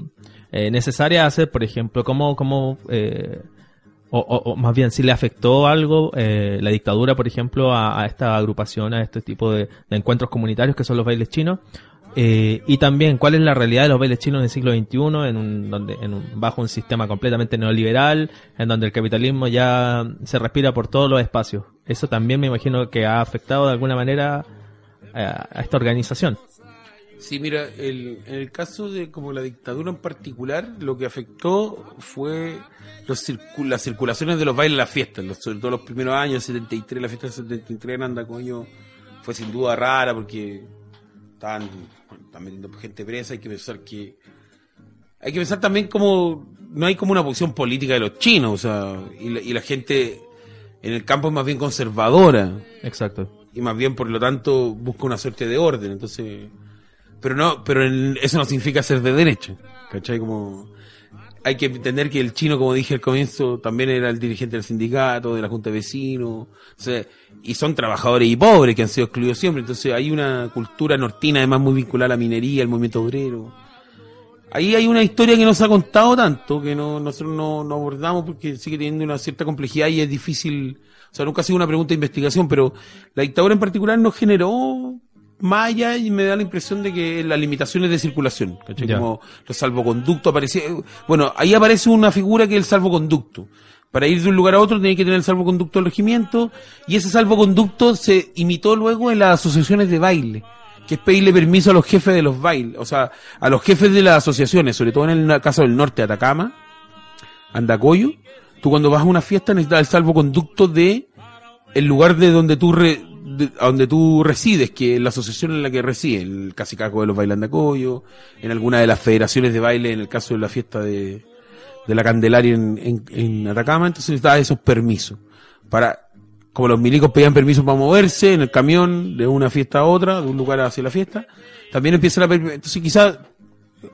eh, necesarias hacer, por ejemplo, cómo, cómo eh, o, o- más bien si le afectó algo eh, la dictadura, por ejemplo, a, a esta agrupación, a este tipo de, de encuentros comunitarios que son los bailes chinos. Eh, y también cuál es la realidad de los bailes chinos en el siglo XXI, en un, donde, en un, bajo un sistema completamente neoliberal, en donde el capitalismo ya se respira por todos los espacios. Eso también me imagino que ha afectado de alguna manera a, esta organización. Sí, mira, el, en el caso de como la dictadura en particular, lo que afectó fue los circu- las circulaciones de los bailes las fiestas, los- sobre todo los primeros años, 73, la fiesta del 73 en Andacoño fue sin duda rara porque estaban, estaban metiendo gente presa, hay que pensar que hay que pensar también como no hay como una posición política de los chinos, o sea, y la, y la gente en el campo es más bien conservadora Exacto. y más bien por lo tanto busca una suerte de orden entonces pero no pero en- eso no significa ser de derecha ¿cachai? como hay que entender que el chino como dije al comienzo también era el dirigente del sindicato de la junta de vecinos o sea, y son trabajadores y pobres que han sido excluidos siempre. Entonces hay una cultura nortina además muy vinculada a la minería al movimiento obrero. Ahí hay una historia que no se ha contado tanto, que no, nosotros no, no abordamos porque sigue teniendo una cierta complejidad y es difícil, o sea, nunca ha sido una pregunta de investigación, pero la dictadura en particular no generó más allá y me da la impresión de que las limitaciones de circulación, ¿cachai? Ya. Como los salvoconductos aparecían, bueno, ahí aparece una figura que es el salvoconducto. Para ir de un lugar a otro tiene que tener el salvoconducto del regimiento y ese salvoconducto se imitó luego en las asociaciones de baile que es pedirle permiso a los jefes de los bailes, o sea, a los jefes de las asociaciones, sobre todo en el caso del norte, Atacama, Andacoyo, tú cuando vas a una fiesta necesitas el salvoconducto de el lugar de donde tú re- de- a donde tú resides, que la asociación en la que resides, el Casicaco de los Bailes Andacoyo, en alguna de las federaciones de baile, en el caso de la fiesta de, de la Candelaria en, en, en Atacama, entonces necesitas esos permisos para como los milicos pedían permiso para moverse en el camión de una fiesta a otra, de un lugar hacia la fiesta, también empieza la... Entonces quizás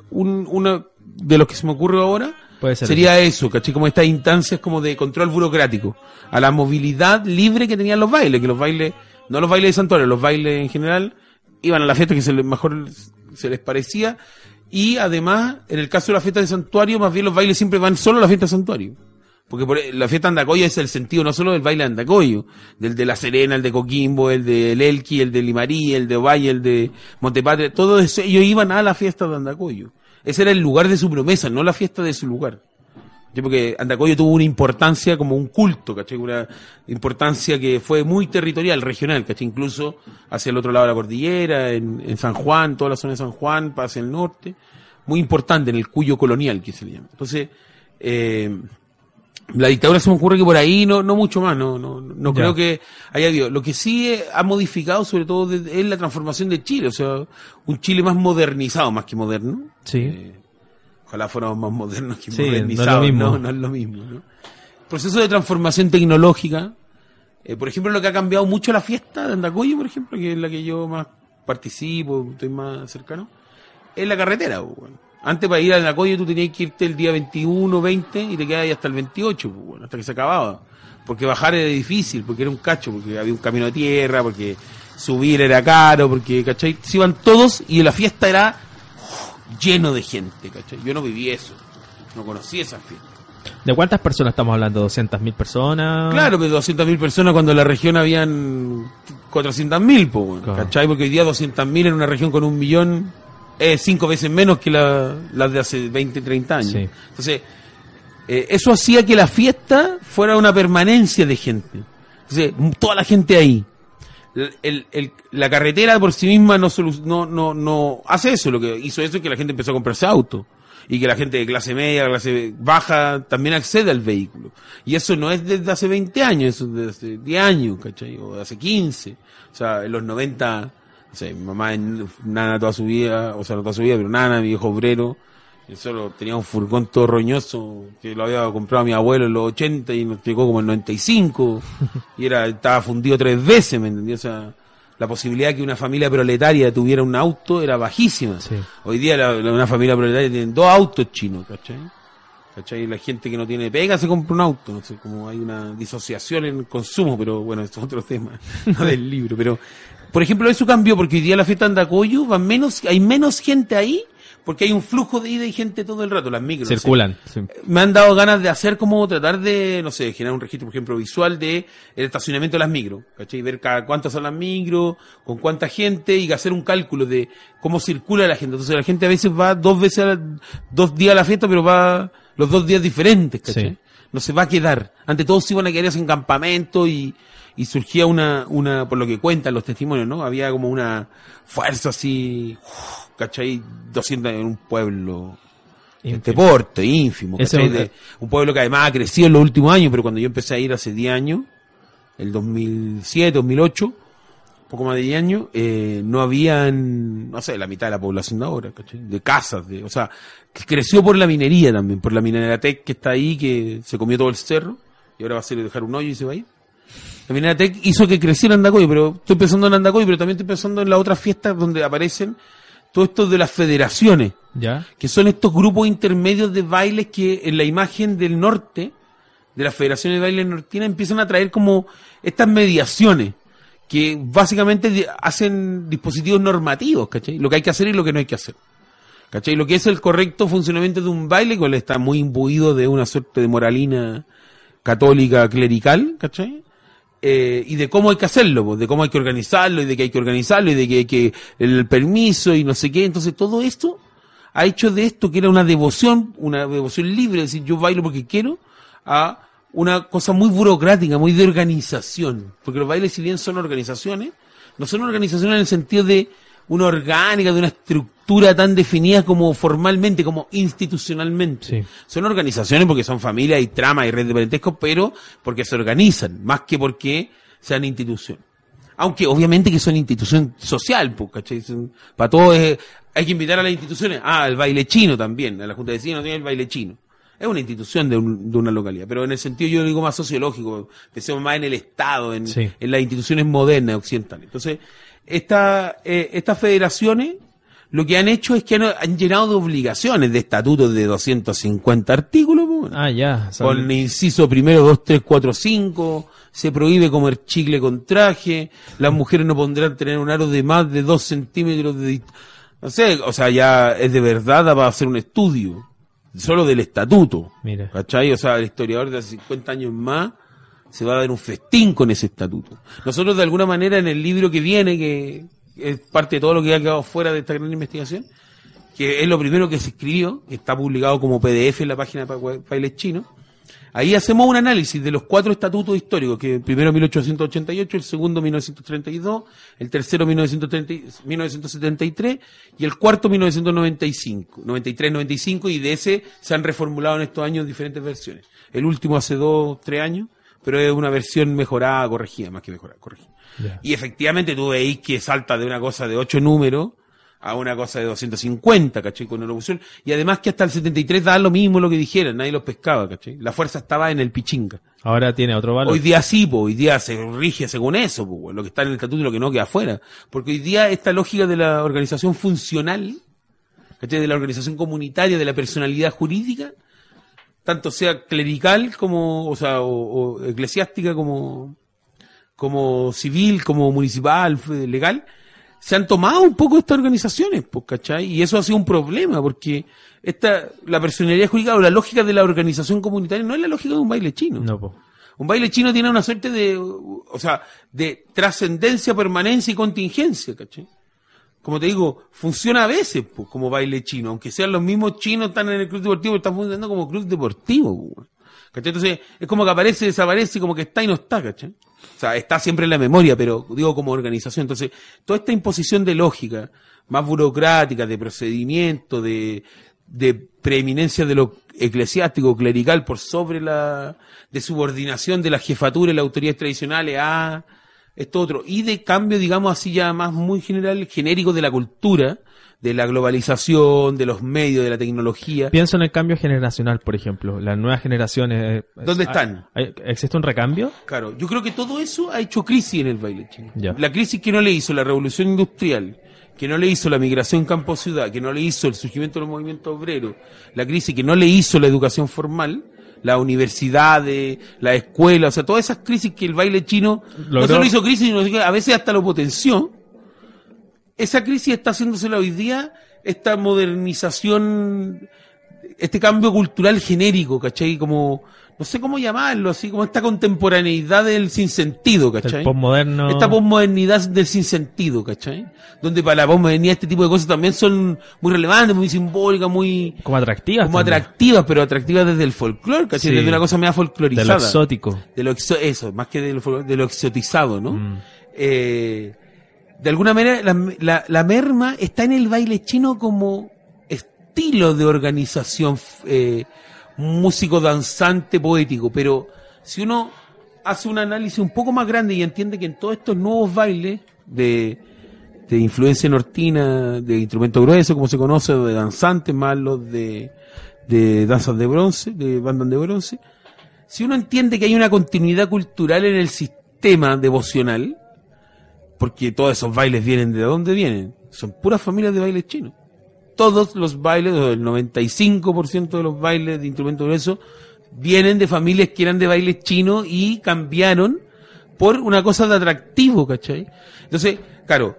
un, una de los que se me ocurre ahora Puede ser. sería eso, ¿cachai? Como estas instancias como de control burocrático, a la movilidad libre que tenían los bailes, que los bailes, no los bailes de santuario, los bailes en general, iban a la fiesta que se les, mejor se les parecía, y además, en el caso de la fiesta de santuario, más bien los bailes siempre van solo a la fiesta de santuario. Porque por- la fiesta Andacoyo es el sentido no solo del baile Andacoyo, del de La Serena, el de Coquimbo, el de El Elqui, el de Limarí, el de Valle, el de Montepatria, todos eso, ellos iban a la fiesta de Andacoyo. Ese era el lugar de su promesa, no la fiesta de su lugar. ¿Cachai? Porque Andacoyo tuvo una importancia como un culto, ¿cachai? Una importancia que fue muy territorial, regional, ¿cachai? Incluso hacia el otro lado de la cordillera, en, en San Juan, toda la zona de San Juan, para hacia el norte. Muy importante en el cuyo colonial, que se le llama. Entonces, eh, la dictadura se me ocurre que por ahí no, no mucho más, no, no, no creo que haya habido. Lo que sí eh, ha modificado sobre todo es la transformación de Chile, o sea, un Chile más modernizado más que moderno. Sí. Eh, ojalá fuéramos más modernos que Sí, modernizados, no, no es lo mismo. ¿no? Proceso de transformación tecnológica. Eh, por ejemplo, lo que ha cambiado mucho la fiesta de Andacoyo, por ejemplo, que es la que yo más participo, estoy más cercano, es la carretera. pues, bueno. Antes para ir a Andacoyo tú tenías que irte el día 21, 20 y te quedabas ahí hasta el 28, pues, bueno, hasta que se acababa. Porque bajar era difícil, porque era un cacho, porque había un camino de tierra, porque subir era caro, porque, ¿cachai? Se iban todos y la fiesta era lleno de gente, ¿cachai? Yo no viví eso, no conocí esa fiesta. ¿De cuántas personas estamos hablando? ¿200.000 personas? Claro, pero 200.000 personas cuando en la región habían 400.000, po, weón, Claro. ¿cachai? Porque hoy día 200.000 en una región con un millón es cinco veces menos que la- las de hace 20, 30 años. Sí. Entonces, eh, eso hacía que la fiesta fuera una permanencia de gente. Entonces, toda la gente ahí. El- el- la carretera por sí misma no, no, no, no hace eso. Lo que hizo eso es que la gente empezó a comprarse autos. Y que la gente de clase media, clase baja, también accede al vehículo. Y eso no es desde hace 20 años, eso es desde hace 10 años, ¿cachai? O hace 15. O sea, en los 90 no sé, mi mamá nana toda su vida, o sea, no toda su vida, pero nana, mi viejo obrero. Yo solo tenía un furgón todo roñoso que lo había comprado mi abuelo en los 80 y nos llegó como en 95 y era estaba fundido tres veces, ¿me entendí? O sea, la posibilidad que una familia proletaria tuviera un auto era bajísima. Sí. Hoy día la- la- una familia proletaria tiene dos autos chinos, ¿cachai? ¿Cachai? La gente que no tiene pega se compra un auto, no sé, como hay una disociación en el consumo, pero bueno, esto es otro tema, no del libro, pero por ejemplo eso cambió porque hoy día la fiesta Andacoyo va menos, hay menos gente ahí porque hay un flujo de ida y gente todo el rato, las micros. Circulan. sí. me han dado ganas de hacer como tratar de, no sé, generar un registro, por ejemplo, visual de el estacionamiento de las micros, ¿cachai? Ver cada cuántas son las micros, con cuánta gente y hacer un cálculo de cómo circula la gente. Entonces la gente a veces va dos veces, a la- dos días a la fiesta, pero va los dos días diferentes, ¿cachai? Sí. No se va a quedar. Ante todo se iban a quedar en campamento y, y surgía una, una, por lo que cuentan los testimonios, ¿no? Había como una fuerza así, uf, ¿cachai? 200 en un pueblo este porte, ínfimo, ¿cachai? es De- un pueblo que además ha crecido en los últimos años, pero cuando yo empecé a ir hace 10 años, el 2007, 2008, poco más de 10 años, eh, no habían, no sé, la mitad de la población de ahora, ¿cachai? De casas, de, o sea, que creció por la minería también, por la minera Tech que está ahí, que se comió todo el cerro, y ahora va a ser dejar un hoyo y se va a ir. La minera Tech hizo que creciera Andacoy, pero estoy pensando en Andacoy, pero también estoy pensando en las otras fiestas donde aparecen todo esto de las federaciones ¿Ya? que son estos grupos intermedios de bailes que en la imagen del norte, de las federaciones de baile nortina, empiezan a traer como estas mediaciones, que básicamente hacen dispositivos normativos, ¿cachai? Lo que hay que hacer y lo que no hay que hacer. ¿Cachai? Lo que es el correcto funcionamiento de un baile, cual está muy imbuido de una suerte de moralina católica clerical, ¿cachai? Eh, y de cómo hay que hacerlo, pues, de cómo hay que organizarlo, y de que hay que organizarlo, y de que hay que el permiso y no sé qué. Entonces todo esto ha hecho de esto que era una devoción, una devoción libre, es decir, yo bailo porque quiero, a una cosa muy burocrática, muy de organización. Porque los bailes, si bien son organizaciones, no son organizaciones en el sentido de una orgánica, de una estructura tan definida como formalmente, como institucionalmente. Sí. Son organizaciones porque son familias y tramas y red de parentesco, pero porque se organizan, más que porque sean instituciones. Aunque obviamente que son institución social, pues, ¿cachai? Para todos es- hay que invitar a las instituciones. Ah, el baile chino también. A la Junta de Vecinos tiene el baile chino. Es una institución de, un- de una localidad. Pero en el sentido yo digo más sociológico, pensemos más en el Estado, en, Sí. en las instituciones modernas occidentales. Entonces, esta, eh, estas federaciones lo que han hecho es que han, han llenado de obligaciones, de estatutos de 250 artículos, pues, bueno. Ah, ya. son- Con inciso primero, dos, tres, cuatro, cinco. Se prohíbe comer chicle con traje. Las mujeres no podrán tener un aro de más de dos centímetros de... No sé, o sea, ya es de verdad va a hacer un estudio. Solo del estatuto. Mira. ¿Cachai? O sea, el historiador de hace 50 años más se va a dar un festín con ese estatuto. Nosotros de alguna manera en el libro que viene, que es parte de todo lo que ha quedado fuera de esta gran investigación, que es lo primero que se escribió, que está publicado como PDF en la página de Pa- Bailes Chinos. Ahí hacemos un análisis de los cuatro estatutos históricos, que el primero 1888, el segundo 1932, el tercero 1930 y- 1973 y el cuarto 1995, 93-95 y de ese se han reformulado en estos años diferentes versiones. El último hace dos, tres años, pero es una versión mejorada, corregida, más que mejorada, corregida. Y efectivamente tú veis que salta de una cosa de ocho números a una cosa de 250, ¿cachai? Con una locución. Y además que hasta el 73 da lo mismo lo que dijeran, nadie los pescaba, ¿cachai? La fuerza estaba en el pichinga. Ahora tiene otro valor. Hoy día sí, pues, hoy día se rige según eso, bueno, lo que está en el estatuto y lo que no queda afuera. Porque hoy día esta lógica de la organización funcional, ¿cachai? De la organización comunitaria, de la personalidad jurídica, tanto sea clerical como, o sea, o, o eclesiástica como, como civil, como municipal, legal, se han tomado un poco estas organizaciones, pues, ¿cachai? Y eso ha sido un problema, porque esta, la personalidad jurídica o la lógica de la organización comunitaria no es la lógica de un baile chino. No, po. Un baile chino tiene una suerte de, o sea, de trascendencia, permanencia y contingencia, ¿cachai? Como te digo, funciona a veces pues, como baile chino, aunque sean los mismos chinos están en el club deportivo, están funcionando como club deportivo, pues, ¿cachai? Entonces, es como que aparece, desaparece, como que está y no está, ¿cachai? O sea, está siempre en la memoria, pero digo como organización. Entonces, toda esta imposición de lógica, más burocrática, de procedimiento, de, de preeminencia de lo eclesiástico, clerical, por sobre la, de subordinación de la jefatura y las autoridades tradicionales a esto otro. Y de cambio, digamos así ya más muy general, genérico de la cultura, de la globalización, de los medios, de la tecnología. Pienso en el cambio generacional, por ejemplo. Las nuevas generaciones. ¿Dónde es- están? hay- ¿Existe un recambio? Claro, yo creo que todo eso ha hecho crisis en el baile chino. Ya. La crisis que no le hizo la revolución industrial, que no le hizo la migración campo-ciudad, que no le hizo el surgimiento de los movimientos obreros, la crisis que no le hizo la educación formal, las universidades, la escuela, o sea, todas esas crisis que el baile chino no Logró- solo hizo crisis, sino que a veces hasta lo potenció. Esa crisis está haciéndosela hoy día, esta modernización, este cambio cultural genérico, ¿cachai? Como, no sé cómo llamarlo, así como esta contemporaneidad del sinsentido, ¿cachai? El postmoderno. Esta posmodernidad del sinsentido, ¿cachai? Donde para la posmodernidad este tipo de cosas también son muy relevantes, muy simbólicas, muy como atractivas. como también. atractivas, pero atractivas desde el folclore, ¿cachai? Sí. Desde una cosa media De folclorizada. lo exótico. De lo exo- eso, más que de lo, de lo exotizado, ¿no? Mm. Eh, de alguna manera, la, la- la merma está en el baile chino como estilo de organización eh, músico, danzante, poético, pero si uno hace un análisis un poco más grande y entiende que en todos estos nuevos bailes de, de influencia nortina, de instrumento grueso, como se conoce, de danzantes, más los de, de danzas de bronce, de bandas de bronce, si uno entiende que hay una continuidad cultural en el sistema devocional, porque todos esos bailes vienen de dónde vienen, son puras familias de bailes chinos. Todos los bailes, o el 95% de los bailes de instrumento grueso, vienen de familias que eran de bailes chinos y cambiaron por una cosa de atractivo, ¿cachai? Entonces, claro,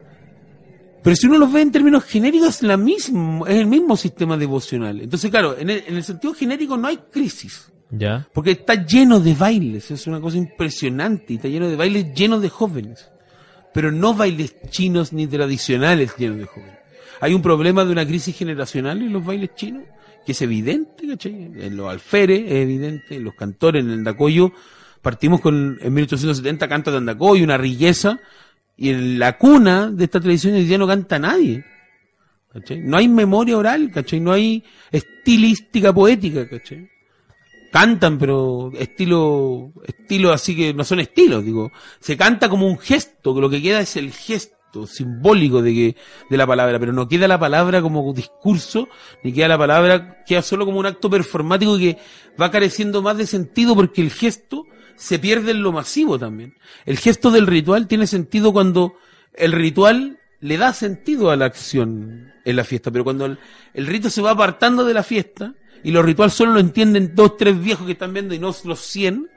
pero si uno los ve en términos genéricos, es, la mismo, es el mismo sistema devocional. Entonces, claro, en el, en el sentido genérico no hay crisis. Ya. Porque está lleno de bailes, es una cosa impresionante, y está lleno de bailes llenos de jóvenes. Pero no bailes chinos ni tradicionales llenos de jóvenes. Hay un problema de una crisis generacional en los bailes chinos, que es evidente, ¿cachai? En los alferes es evidente, en los cantores, en el Andacoyo, partimos con, en 1870 canta de Andacoyo, una riqueza, y en la cuna de esta tradición hoy día no canta nadie. ¿cachai? No hay memoria oral, ¿cachai? No hay estilística poética, ¿cachai? cantan, pero estilo, estilo así que no son estilos, digo. Se canta como un gesto, que lo que queda es el gesto simbólico de que, de la palabra, pero no queda la palabra como discurso, ni queda la palabra, queda solo como un acto performático que va careciendo más de sentido porque el gesto se pierde en lo masivo también. El gesto del ritual tiene sentido cuando el ritual le da sentido a la acción en la fiesta, pero cuando el, el rito se va apartando de la fiesta, y los rituales solo lo entienden dos, tres viejos que están viendo y no los cien,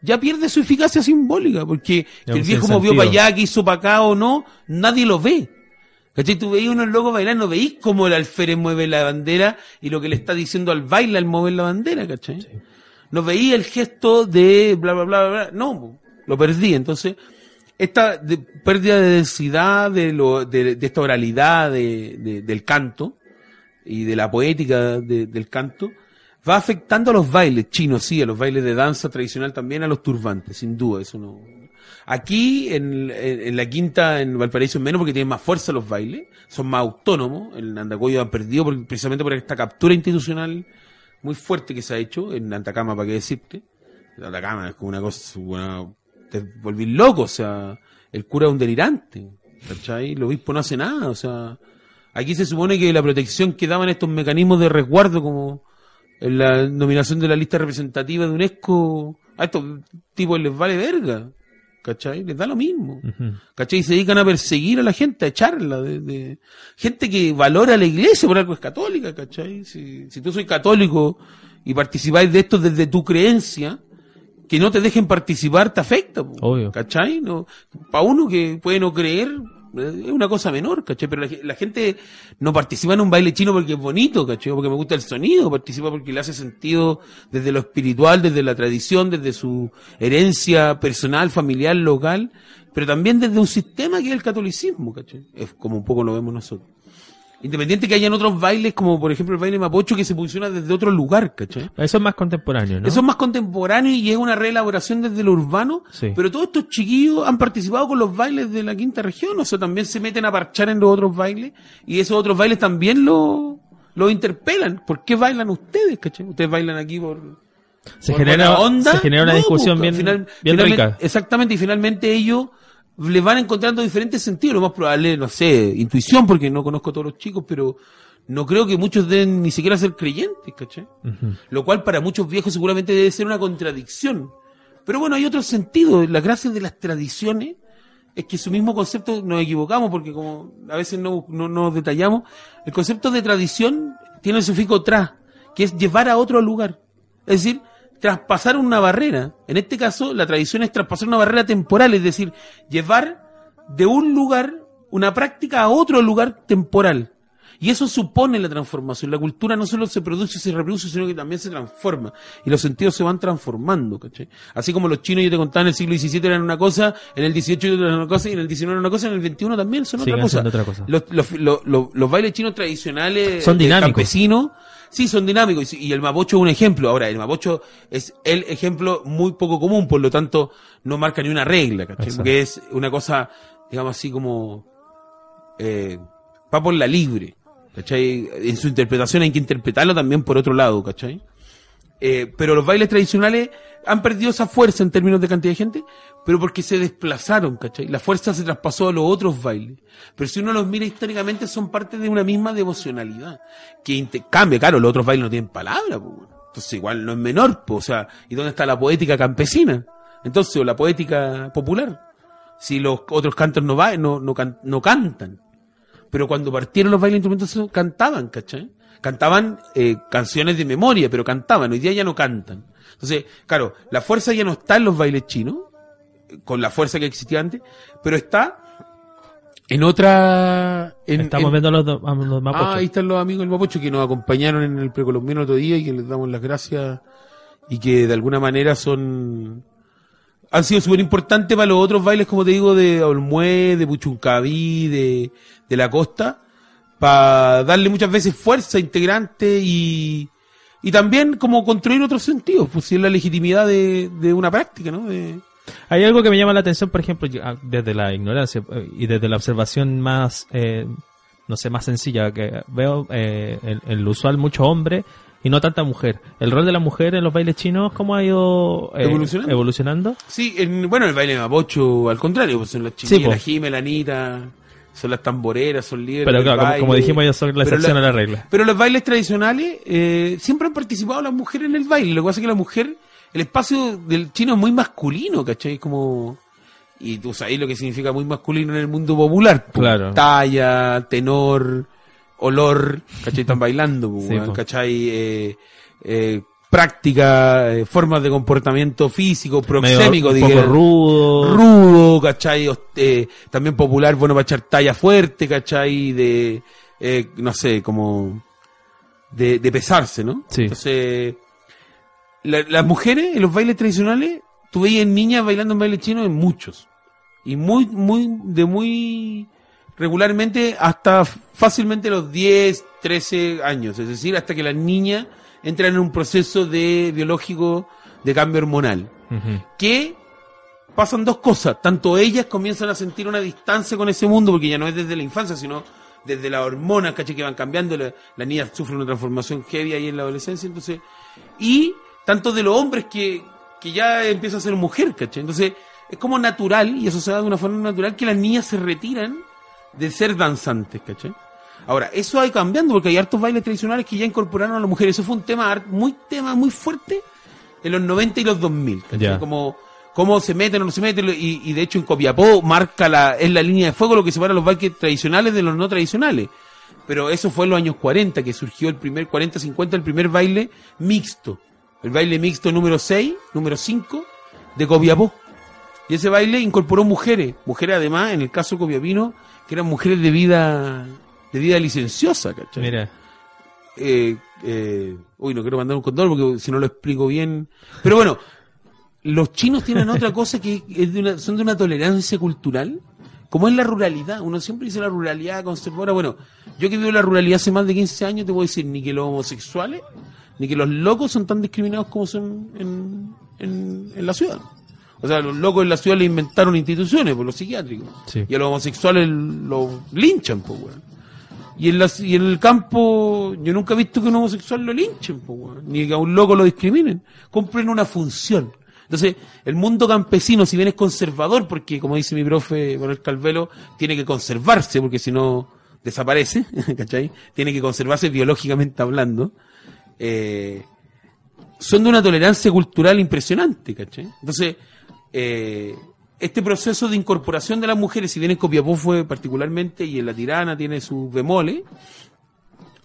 ya pierde su eficacia simbólica, porque que el viejo movió para allá, que hizo para acá o no, nadie lo ve. ¿Cachai? Tú veis unos locos bailar, no veis cómo el alférez mueve la bandera y lo que le está diciendo al baile al mover la bandera, ¿cachai? No veía el gesto de bla, bla, bla, bla, no, lo perdí. Entonces, esta de- pérdida de densidad de, lo, de, de esta oralidad de- de- del canto y de la poética de- del canto va afectando a los bailes chinos, sí, a los bailes de danza tradicional también, a los turbantes, sin duda, eso no. Aquí en, en- la quinta, en Valparaíso menos porque tienen más fuerza los bailes, son más autónomos, en Andacoyo han perdido precisamente por esta captura institucional muy fuerte que se ha hecho, en Antacama, para qué decirte. Antacama es como una cosa, te volví loco, o sea, el cura es un delirante, ¿cachai? El obispo no hace nada, o sea, aquí se supone que la protección que daban estos mecanismos de resguardo, como en la nominación de la lista representativa de UNESCO, a estos tipos les vale verga, ¿cachai? Les da lo mismo. ¿Cachai? Y se dedican a perseguir a la gente, a echarla. De, de- Gente que valora a la iglesia por algo es católica, ¿cachai? Si, si tú soy católico y participáis de esto desde tu creencia, que no te dejen participar te afecta, po, Obvio. ¿cachai? No, para uno que puede no creer, es una cosa menor, ¿cachai? Pero la, ge- la gente no participa en un baile chino porque es bonito, ¿cachai? Porque me gusta el sonido, participa porque le hace sentido desde lo espiritual, desde la tradición, desde su herencia personal, familiar, local, pero también desde un sistema que es el catolicismo, ¿cachai? Es como un poco lo vemos nosotros. Independiente que hayan otros bailes, como por ejemplo el baile mapocho, que se funciona desde otro lugar, ¿cachai? Eso es más contemporáneo, ¿no? Eso es más contemporáneo y es una reelaboración desde lo urbano, Sí. pero todos estos chiquillos han participado con los bailes de la quinta región, o sea, también se meten a parchar en los otros bailes y esos otros bailes también lo, lo interpelan. ¿Por qué bailan ustedes, cachai? Ustedes bailan aquí por... se, por genera, onda. se genera una No, discusión pues, bien, final- bien rica. Exactamente, y finalmente ellos le van encontrando diferentes sentidos. Lo más probable, no sé, intuición, porque no conozco a todos los chicos, pero no creo que muchos den ni siquiera ser creyentes, ¿cachai? Lo cual para muchos viejos seguramente debe ser una contradicción. Pero bueno, hay otro sentido. La gracia de las tradiciones es que su mismo concepto nos equivocamos porque como a veces no, no nos detallamos, el concepto de tradición tiene el sufijo tras, que es llevar a otro lugar. Es decir, traspasar una barrera. En este caso, la tradición es traspasar una barrera temporal, es decir, llevar de un lugar una práctica a otro lugar temporal. Y eso supone la transformación. La cultura no solo se produce y se reproduce, sino que también se transforma. Y los sentidos se van transformando, ¿cachai? Así como los chinos, yo te contaba, en el siglo XVII eran una cosa, en el XVIII eran una cosa, y en el XIX eran una cosa, en el XXI también son otra cosa. siendo otra cosa. Los, los, los, los- bailes chinos tradicionales Son dinámicos. campesinos, sí, son dinámicos. Y y el mapocho es un ejemplo. Ahora, el mapocho es el ejemplo muy poco común, por lo tanto, no marca ni una regla, ¿cachai? Exacto. Porque es una cosa, digamos así como, eh, va por la libre, ¿cachai? En su interpretación hay que interpretarlo también por otro lado, ¿cachai? Eh, pero los bailes tradicionales han perdido esa fuerza en términos de cantidad de gente, pero porque se desplazaron, ¿cachai? La fuerza se traspasó a los otros bailes. Pero si uno los mira históricamente, son parte de una misma devocionalidad. Que inte- cambia, claro, los otros bailes no tienen palabra, pues. Entonces igual no es menor, pues, o sea, ¿y dónde está la poética campesina? Entonces, o la poética popular. Si los otros cantos no, va, no, no cantan. Pero cuando partieron los bailes instrumentos cantaban, ¿cachai? Cantaban eh, canciones de memoria, pero cantaban. Hoy día ya no cantan. Entonces, claro, la fuerza ya no está en los bailes chinos, con la fuerza que existía antes, pero está en otra... En, Estamos en- viendo los, do- los. Ah, ahí están los amigos del Mapocho que nos acompañaron en el precolombino otro día y que les damos las gracias y que de alguna manera son han sido súper importantes para los otros bailes, como te digo, de Olmué, de Puchuncaví, de, de la costa, para darle muchas veces fuerza integrante y, y también como construir otros sentidos, pues si es la legitimidad de, de una práctica, ¿no? De, Hay algo que me llama la atención, por ejemplo, ah, desde la ignorancia eh, y desde la observación más, eh, no sé, más sencilla, que veo eh, el, el usual mucho hombre y no tanta mujer. El rol de la mujer en los bailes chinos, ¿cómo ha ido eh, Evolucionando. evolucionando? Sí, en, bueno, el baile de Mapocho, al contrario, pues son las Sí, chiquillas, po. la Jime, la Anita, son las tamboreras, son líderes. Pero claro, como, dijimos, ellos son la Pero excepción la- a la regla. Pero los bailes tradicionales eh, siempre han participado las mujeres en el baile. Lo que pasa es que la mujer, el espacio del chino es muy masculino, ¿cachai? Como... Y tú sabes lo que significa muy masculino en el mundo popular. po. Claro. Talla, tenor, olor, ¿cachai? Están bailando, po, Sí, po. ¿cachai? Eh, eh, práctica, eh, formas de comportamiento físico, proxémico, un poco rudo. rudo, ¿cachai? Eh, también popular, bueno, para echar talla fuerte, ¿cachai? De, eh, no sé, como de, de pesarse, ¿no? Sí. Entonces, la- las mujeres en los bailes tradicionales, tú veías niñas bailando en baile chino en muchos. Y muy, muy, de muy regularmente hasta fácilmente los 10, 13 años. Es decir, hasta que las niñas entran en un proceso de biológico de cambio hormonal que pasan dos cosas. Tanto ellas comienzan a sentir una distancia con ese mundo, porque ya no es desde la infancia, sino desde las hormonas, ¿cachai? Que van cambiando. La, la niña sufre una transformación heavy ahí en la adolescencia, entonces. Y tanto de los hombres que, que ya empiezan a ser mujer, ¿cachai? Entonces, es como natural, y eso se da de una forma natural, que las niñas se retiran de ser danzantes, ¿cachai? Ahora, eso ido cambiando porque hay hartos bailes tradicionales que ya incorporaron a las mujeres. Eso fue un tema muy tema muy fuerte en los 90 y los 2000. ¿cachai? Ya. Como cómo se meten o no se meten y, y de hecho en Copiapó marca la es la línea de fuego lo que separa los bailes tradicionales de los no tradicionales. Pero eso fue en los años 40 que surgió el primer 40 50 el primer baile mixto. El baile mixto número 6, número 5 de Copiapó. Y ese baile incorporó mujeres, mujeres además, en el caso copiapino, que eran mujeres de vida de vida licenciosa, ¿cachai? Mira, eh, eh, uy, no quiero mandar un condón porque si no lo explico bien. Pero bueno, los chinos tienen otra cosa que es de una, son de una tolerancia cultural, como es la ruralidad. Uno siempre dice la ruralidad conservadora. Bueno, yo que vivo la ruralidad hace más de 15 años, te puedo decir ni que los homosexuales, ni que los locos son tan discriminados como son en, en, en la ciudad. O sea, los locos en la ciudad le inventaron instituciones por los psiquiátricos. Sí. Y a los homosexuales los linchan, pues, weón. Y en, las, y en el campo, yo nunca he visto que un homosexual lo linchen, po, weón, ni que a un loco lo discriminen. Cumplen una función. Entonces, el mundo campesino, si bien es conservador, porque como dice mi profe Manuel Calvelo, tiene que conservarse, porque si no desaparece, ¿cachai? Tiene que conservarse biológicamente hablando. Eh, son de una tolerancia cultural impresionante, ¿cachai? Entonces, eh, este proceso de incorporación de las mujeres, si bien en Copiapó fue particularmente, y en La Tirana tiene sus bemoles,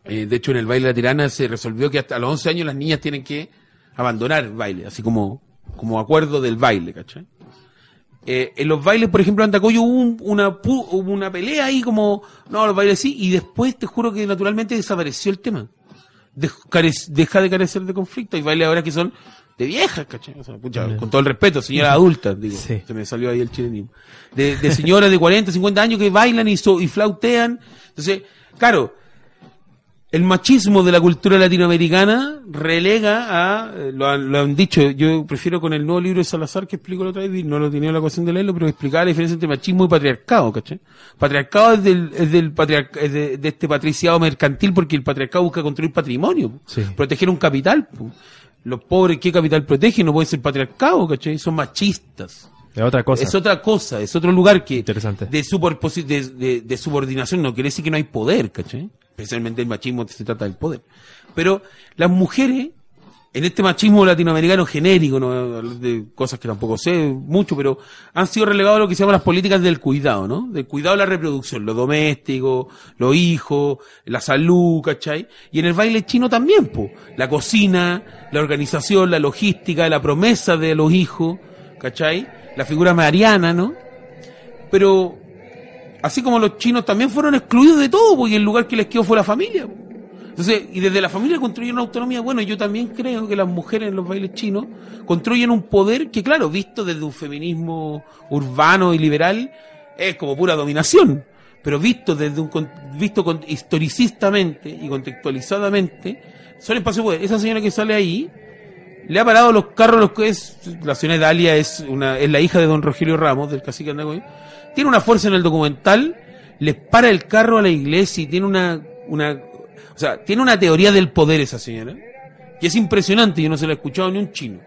eh, de hecho en el baile de La Tirana se resolvió que hasta los 11 años las niñas tienen que abandonar el baile, así como, como acuerdo del baile, ¿cachai? Eh, en los bailes, por ejemplo, en Andacoyo hubo un- una, una pelea ahí como, no, los bailes sí, y después te juro que naturalmente desapareció el tema. Deja de carecer de conflicto. Hay bailes ahora que son de viejas, ¿cachai? O sea, pucha, con todo el respeto, señoras adultas, digo. Sí. Se me salió ahí el chilenismo. De, de señoras de 40, 50 años que bailan y, so- y flautean. Entonces, claro, el machismo de la cultura latinoamericana relega a, eh, lo han, lo han dicho, yo prefiero con el nuevo libro de Salazar que explico la otra vez, no lo tenía la ocasión de leerlo, pero explicaba la diferencia entre machismo y patriarcado, ¿cachai? Patriarcado es del, es del patriarca- es de, de este patriciado mercantil porque el patriarcado busca construir patrimonio. Sí. proteger un capital. po. Los pobres, ¿qué capital protegen? No puede ser patriarcado, ¿cachai? Son machistas. Es otra cosa. Es otra cosa, es otro lugar que Interesante. de, superposi- de, de- de subordinación no quiere decir que no hay poder, ¿cachai? Especialmente el machismo se trata del poder. Pero las mujeres, en este machismo latinoamericano genérico, no de cosas que tampoco sé mucho, pero han sido relegados lo que se llama las políticas del cuidado, ¿no? Del cuidado de la reproducción, lo doméstico, los hijos, la salud, ¿cachai? Y en el baile chino también, po. La cocina, la organización, la logística, la promesa de los hijos, ¿cachai? La figura mariana, ¿no? Pero así como los chinos también fueron excluidos de todo, porque el lugar que les quedó fue la familia. Entonces, y desde la familia construyeron una autonomía. Bueno, yo también creo que las mujeres en los bailes chinos construyen un poder que, claro, visto desde un feminismo urbano y liberal, es como pura dominación. Pero visto desde un, visto con- historicistamente y contextualizadamente, son espacio de poder. Esa señora que sale ahí, le ha parado los carros los que es la señora Dalia es una es la hija de don Rogelio Ramos del cacique Andacoy tiene una fuerza en el documental les para el carro a la iglesia y tiene una una o sea tiene una teoría del poder esa señora que es impresionante yo no se la he escuchado ni un chino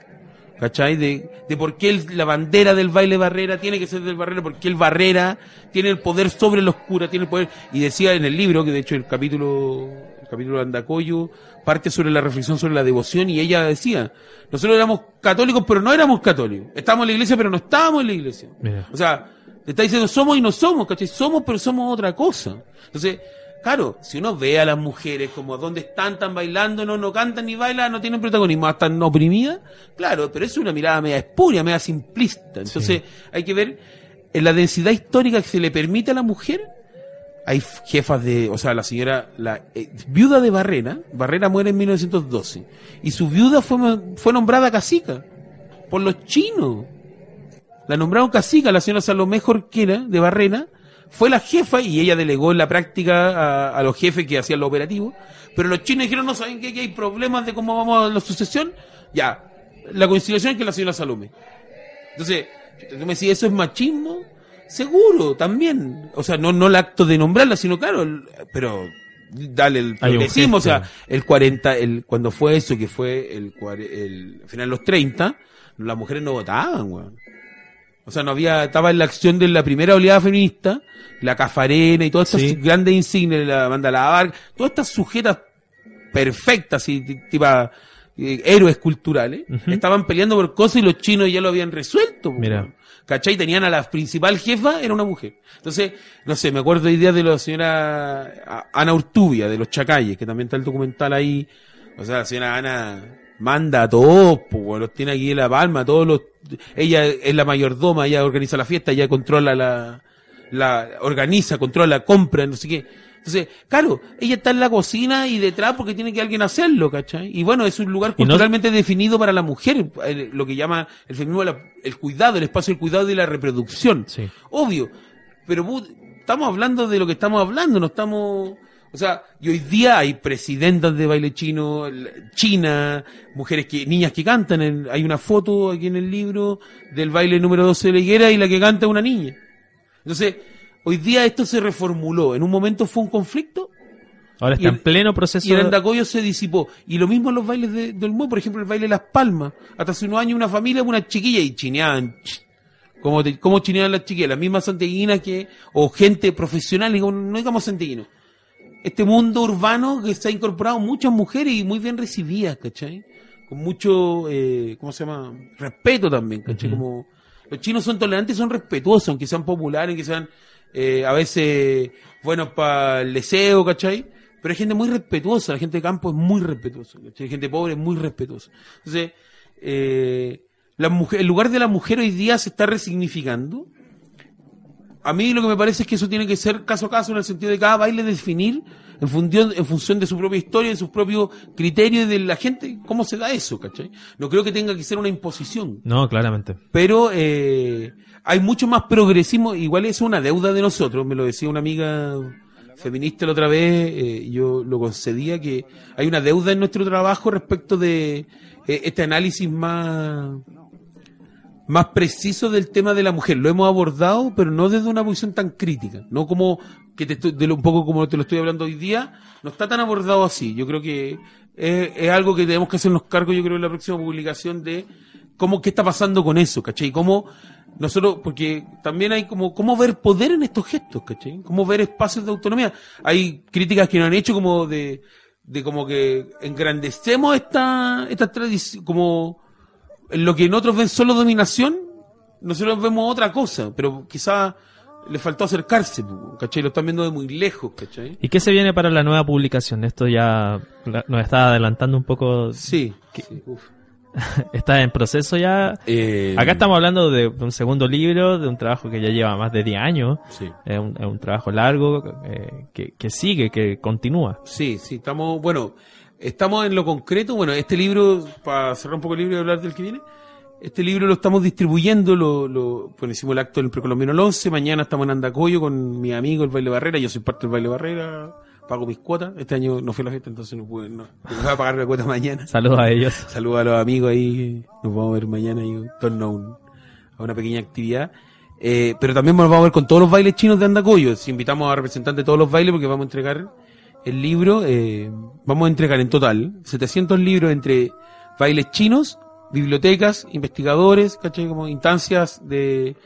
¿cachai? de, de por qué el- la bandera del baile barrera tiene que ser del barrera porque el barrera tiene el poder sobre los curas tiene el poder y decía en el libro que de hecho el capítulo el capítulo de Andacoyo parte sobre la reflexión sobre la devoción y ella decía, nosotros éramos católicos pero no éramos católicos, estábamos en la iglesia pero no estábamos en la iglesia. Mira. O sea, te está diciendo somos y no somos, ¿cachai? Somos pero somos otra cosa. Entonces, claro, si uno ve a las mujeres como dónde están, están bailando, no, no cantan ni bailan, no tienen protagonismo, están oprimidas, claro, pero es una mirada media espuria, media simplista. Entonces, hay que ver en la densidad histórica que se le permite a la mujer hay jefas de, o sea, la señora, la eh, viuda de Barrera, Barrera muere en 1912, y su viuda fue, fue nombrada cacica por los chinos. La nombraron cacica, la señora Salomé Jorquera de Barrera, fue la jefa y ella delegó en la práctica a, a los jefes que hacían lo operativo, pero los chinos dijeron, no saben qué, que hay problemas de cómo vamos a la sucesión, ya, la conciliación es que la señora Salomé. Entonces, tú me decís, ¿eso es machismo? Seguro, también. O sea, no, no el acto de nombrarla, sino claro, el- pero dale el progresismo, o sea, el 40, el, cuando fue eso, que fue el, el final de los 30, las mujeres no votaban, weón. O sea, no había, estaba en la acción de la primera oleada feminista, la Cafarena y todas estas Sí. grandes insignias, la Amanda Lavar, todas estas sujetas perfectas y ti- tipa eh, héroes culturales, estaban peleando por cosas y los chinos ya lo habían resuelto. Mira. ¿Cachai? Tenían a la principal jefa, era una mujer. Entonces, no sé, me acuerdo hoy día de la señora Ana Urtubia, de los Chacalles, que también está el documental ahí. O sea, la señora Ana manda a todos, pues, los tiene aquí en la palma, todos los, ella es la mayordoma, ella organiza la fiesta, ella controla la, la, organiza, controla la compra, no sé qué. Entonces, claro, ella está en la cocina y detrás porque tiene que alguien hacerlo, ¿cachai? Y bueno, es un lugar no- culturalmente definido para la mujer, lo que llama el feminismo la- el cuidado, el espacio del cuidado y la reproducción. Sí. Obvio, pero estamos hablando de lo que estamos hablando, no estamos... O sea, y hoy día hay presidentas de baile chino, China, mujeres que, niñas que cantan, en- hay una foto aquí en el libro del baile número 12 de la higuera y la que canta es una niña. Entonces, hoy día esto se reformuló. En un momento fue un conflicto Ahora está el- en pleno proceso. Y el andacoyo se disipó. Y lo mismo en los bailes de, del Olmué, por ejemplo, el baile de Las Palmas. Hasta hace unos años una familia, una chiquilla y chineaban. ch- Como, te- como chineaban las chiquillas, las mismas santiaguinas que, o gente profesional, no digamos santiaguinos. Este mundo urbano que se ha incorporado muchas mujeres y muy bien recibidas, ¿cachai? Con mucho, eh, ¿cómo se llama? Respeto también, ¿cachai? Como, los chinos son tolerantes y son respetuosos, aunque sean populares, que sean, eh, a veces buenos para el deseo, ¿cachai? Pero hay gente muy respetuosa, la gente de campo es muy respetuosa, ¿cachai? Gente pobre es muy respetuosa. Entonces, eh, la mujer, el lugar de la mujer hoy día se está resignificando. A mí lo que me parece es que eso tiene que ser caso a caso en el sentido de cada baile definir en función, en función de su propia historia, de sus propios criterios y de la gente, cómo se da eso, ¿cachai? No creo que tenga que ser una imposición No, claramente. pero eh, hay mucho más progresismo, igual es una deuda de nosotros, me lo decía una amiga feminista la otra vez, eh, yo lo concedía que hay una deuda en nuestro trabajo respecto de eh, este análisis más más preciso del tema de la mujer. Lo hemos abordado, pero no desde una posición tan crítica, no como que te estoy, de lo, un poco como te lo estoy hablando hoy día, no está tan abordado así. Yo creo que es, es algo que tenemos que hacernos cargo, yo creo, en la próxima publicación de cómo, qué está pasando con eso, ¿cachai? Cómo nosotros, porque también hay como, cómo ver poder en estos gestos, ¿cachai? Cómo ver espacios de autonomía. Hay críticas que nos han hecho como de, de como que engrandecemos esta, esta tradición, como, lo que en otros ven solo dominación, nosotros vemos otra cosa, pero quizá le faltó acercarse, ¿cachai? Lo están viendo de muy lejos, ¿cachai? ¿Y qué se viene para la nueva publicación? Esto ya nos está adelantando un poco. Sí. sí, uf. Está en proceso ya. Eh, Acá estamos hablando de un segundo libro, de un trabajo que ya lleva más de 10 años. Sí. Es un, es un trabajo largo eh, que, que sigue, que continúa. Sí, sí, estamos, bueno, estamos en lo concreto, bueno, este libro, para cerrar un poco el libro y hablar del que viene, este libro lo estamos distribuyendo, lo, lo, bueno, hicimos el acto en el precolombino el 11, mañana estamos en Andacoyo con mi amigo el Baile Barrera, yo soy parte del Baile Barrera, pago mis cuotas, este año no fui a la fiesta, entonces no pude, no, voy a pagar la cuota mañana. Saludos a ellos. Saludos a los amigos ahí. Nos vamos a ver mañana y en torno a, un- a una pequeña actividad. Eh, pero también nos vamos a ver con todos los bailes chinos de Andacoyo. Si invitamos a representantes de todos los bailes porque vamos a entregar el libro. eh, vamos a entregar en total 700 libros entre bailes chinos, bibliotecas, investigadores, ¿cachai? Como instancias de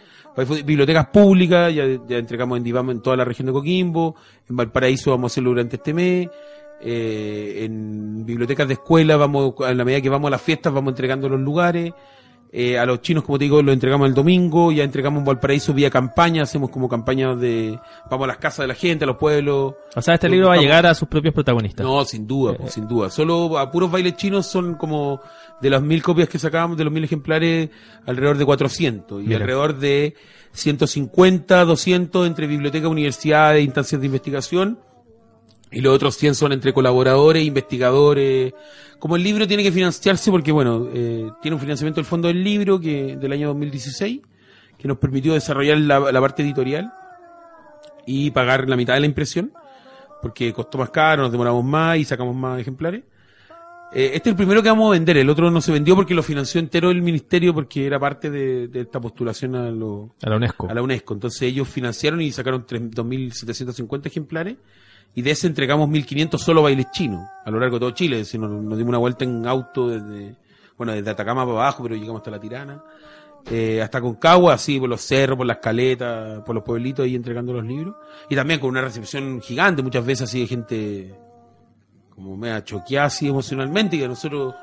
bibliotecas públicas, ya, ya entregamos en Divama en toda la región de Coquimbo, en Valparaíso vamos a hacerlo durante este mes, eh, en bibliotecas de escuela, vamos, a la medida que vamos a las fiestas, vamos entregando los lugares. Eh, a los chinos, como te digo, los entregamos el domingo, ya entregamos en Valparaíso vía campaña, hacemos como campañas de, vamos a las casas de la gente, a los pueblos. O sea, este libro va a llegar a sus propios protagonistas. No, sin duda, pues, sin duda. Solo a puros bailes chinos son como de las mil copias que sacábamos, de los mil ejemplares, alrededor de 400 y alrededor de 150, 200 entre bibliotecas, universidades, instancias de investigación. Y los otros 100 son entre colaboradores, investigadores. Como el libro tiene que financiarse porque, bueno, eh, tiene un financiamiento del Fondo del Libro que del año 2016, que nos permitió desarrollar la, la parte editorial y pagar la mitad de la impresión, porque costó más caro, nos demoramos más y sacamos más ejemplares. Eh, este es el primero que vamos a vender, el otro no se vendió porque lo financió entero el ministerio porque era parte de, de esta postulación a, lo- A la UNESCO. a la UNESCO. Entonces ellos financiaron y sacaron tres- 2.750 ejemplares y de ese entregamos 1.500 solo bailes chinos a lo largo de todo Chile. Es decir, nos, dimos una vuelta en auto desde, bueno, desde Atacama para abajo, pero llegamos hasta La Tirana. Eh, hasta Concagua, así, por los cerros, por las caletas, por los pueblitos ahí entregando los libros. Y también con una recepción gigante, muchas veces así de gente como media choqueada así emocionalmente y que nosotros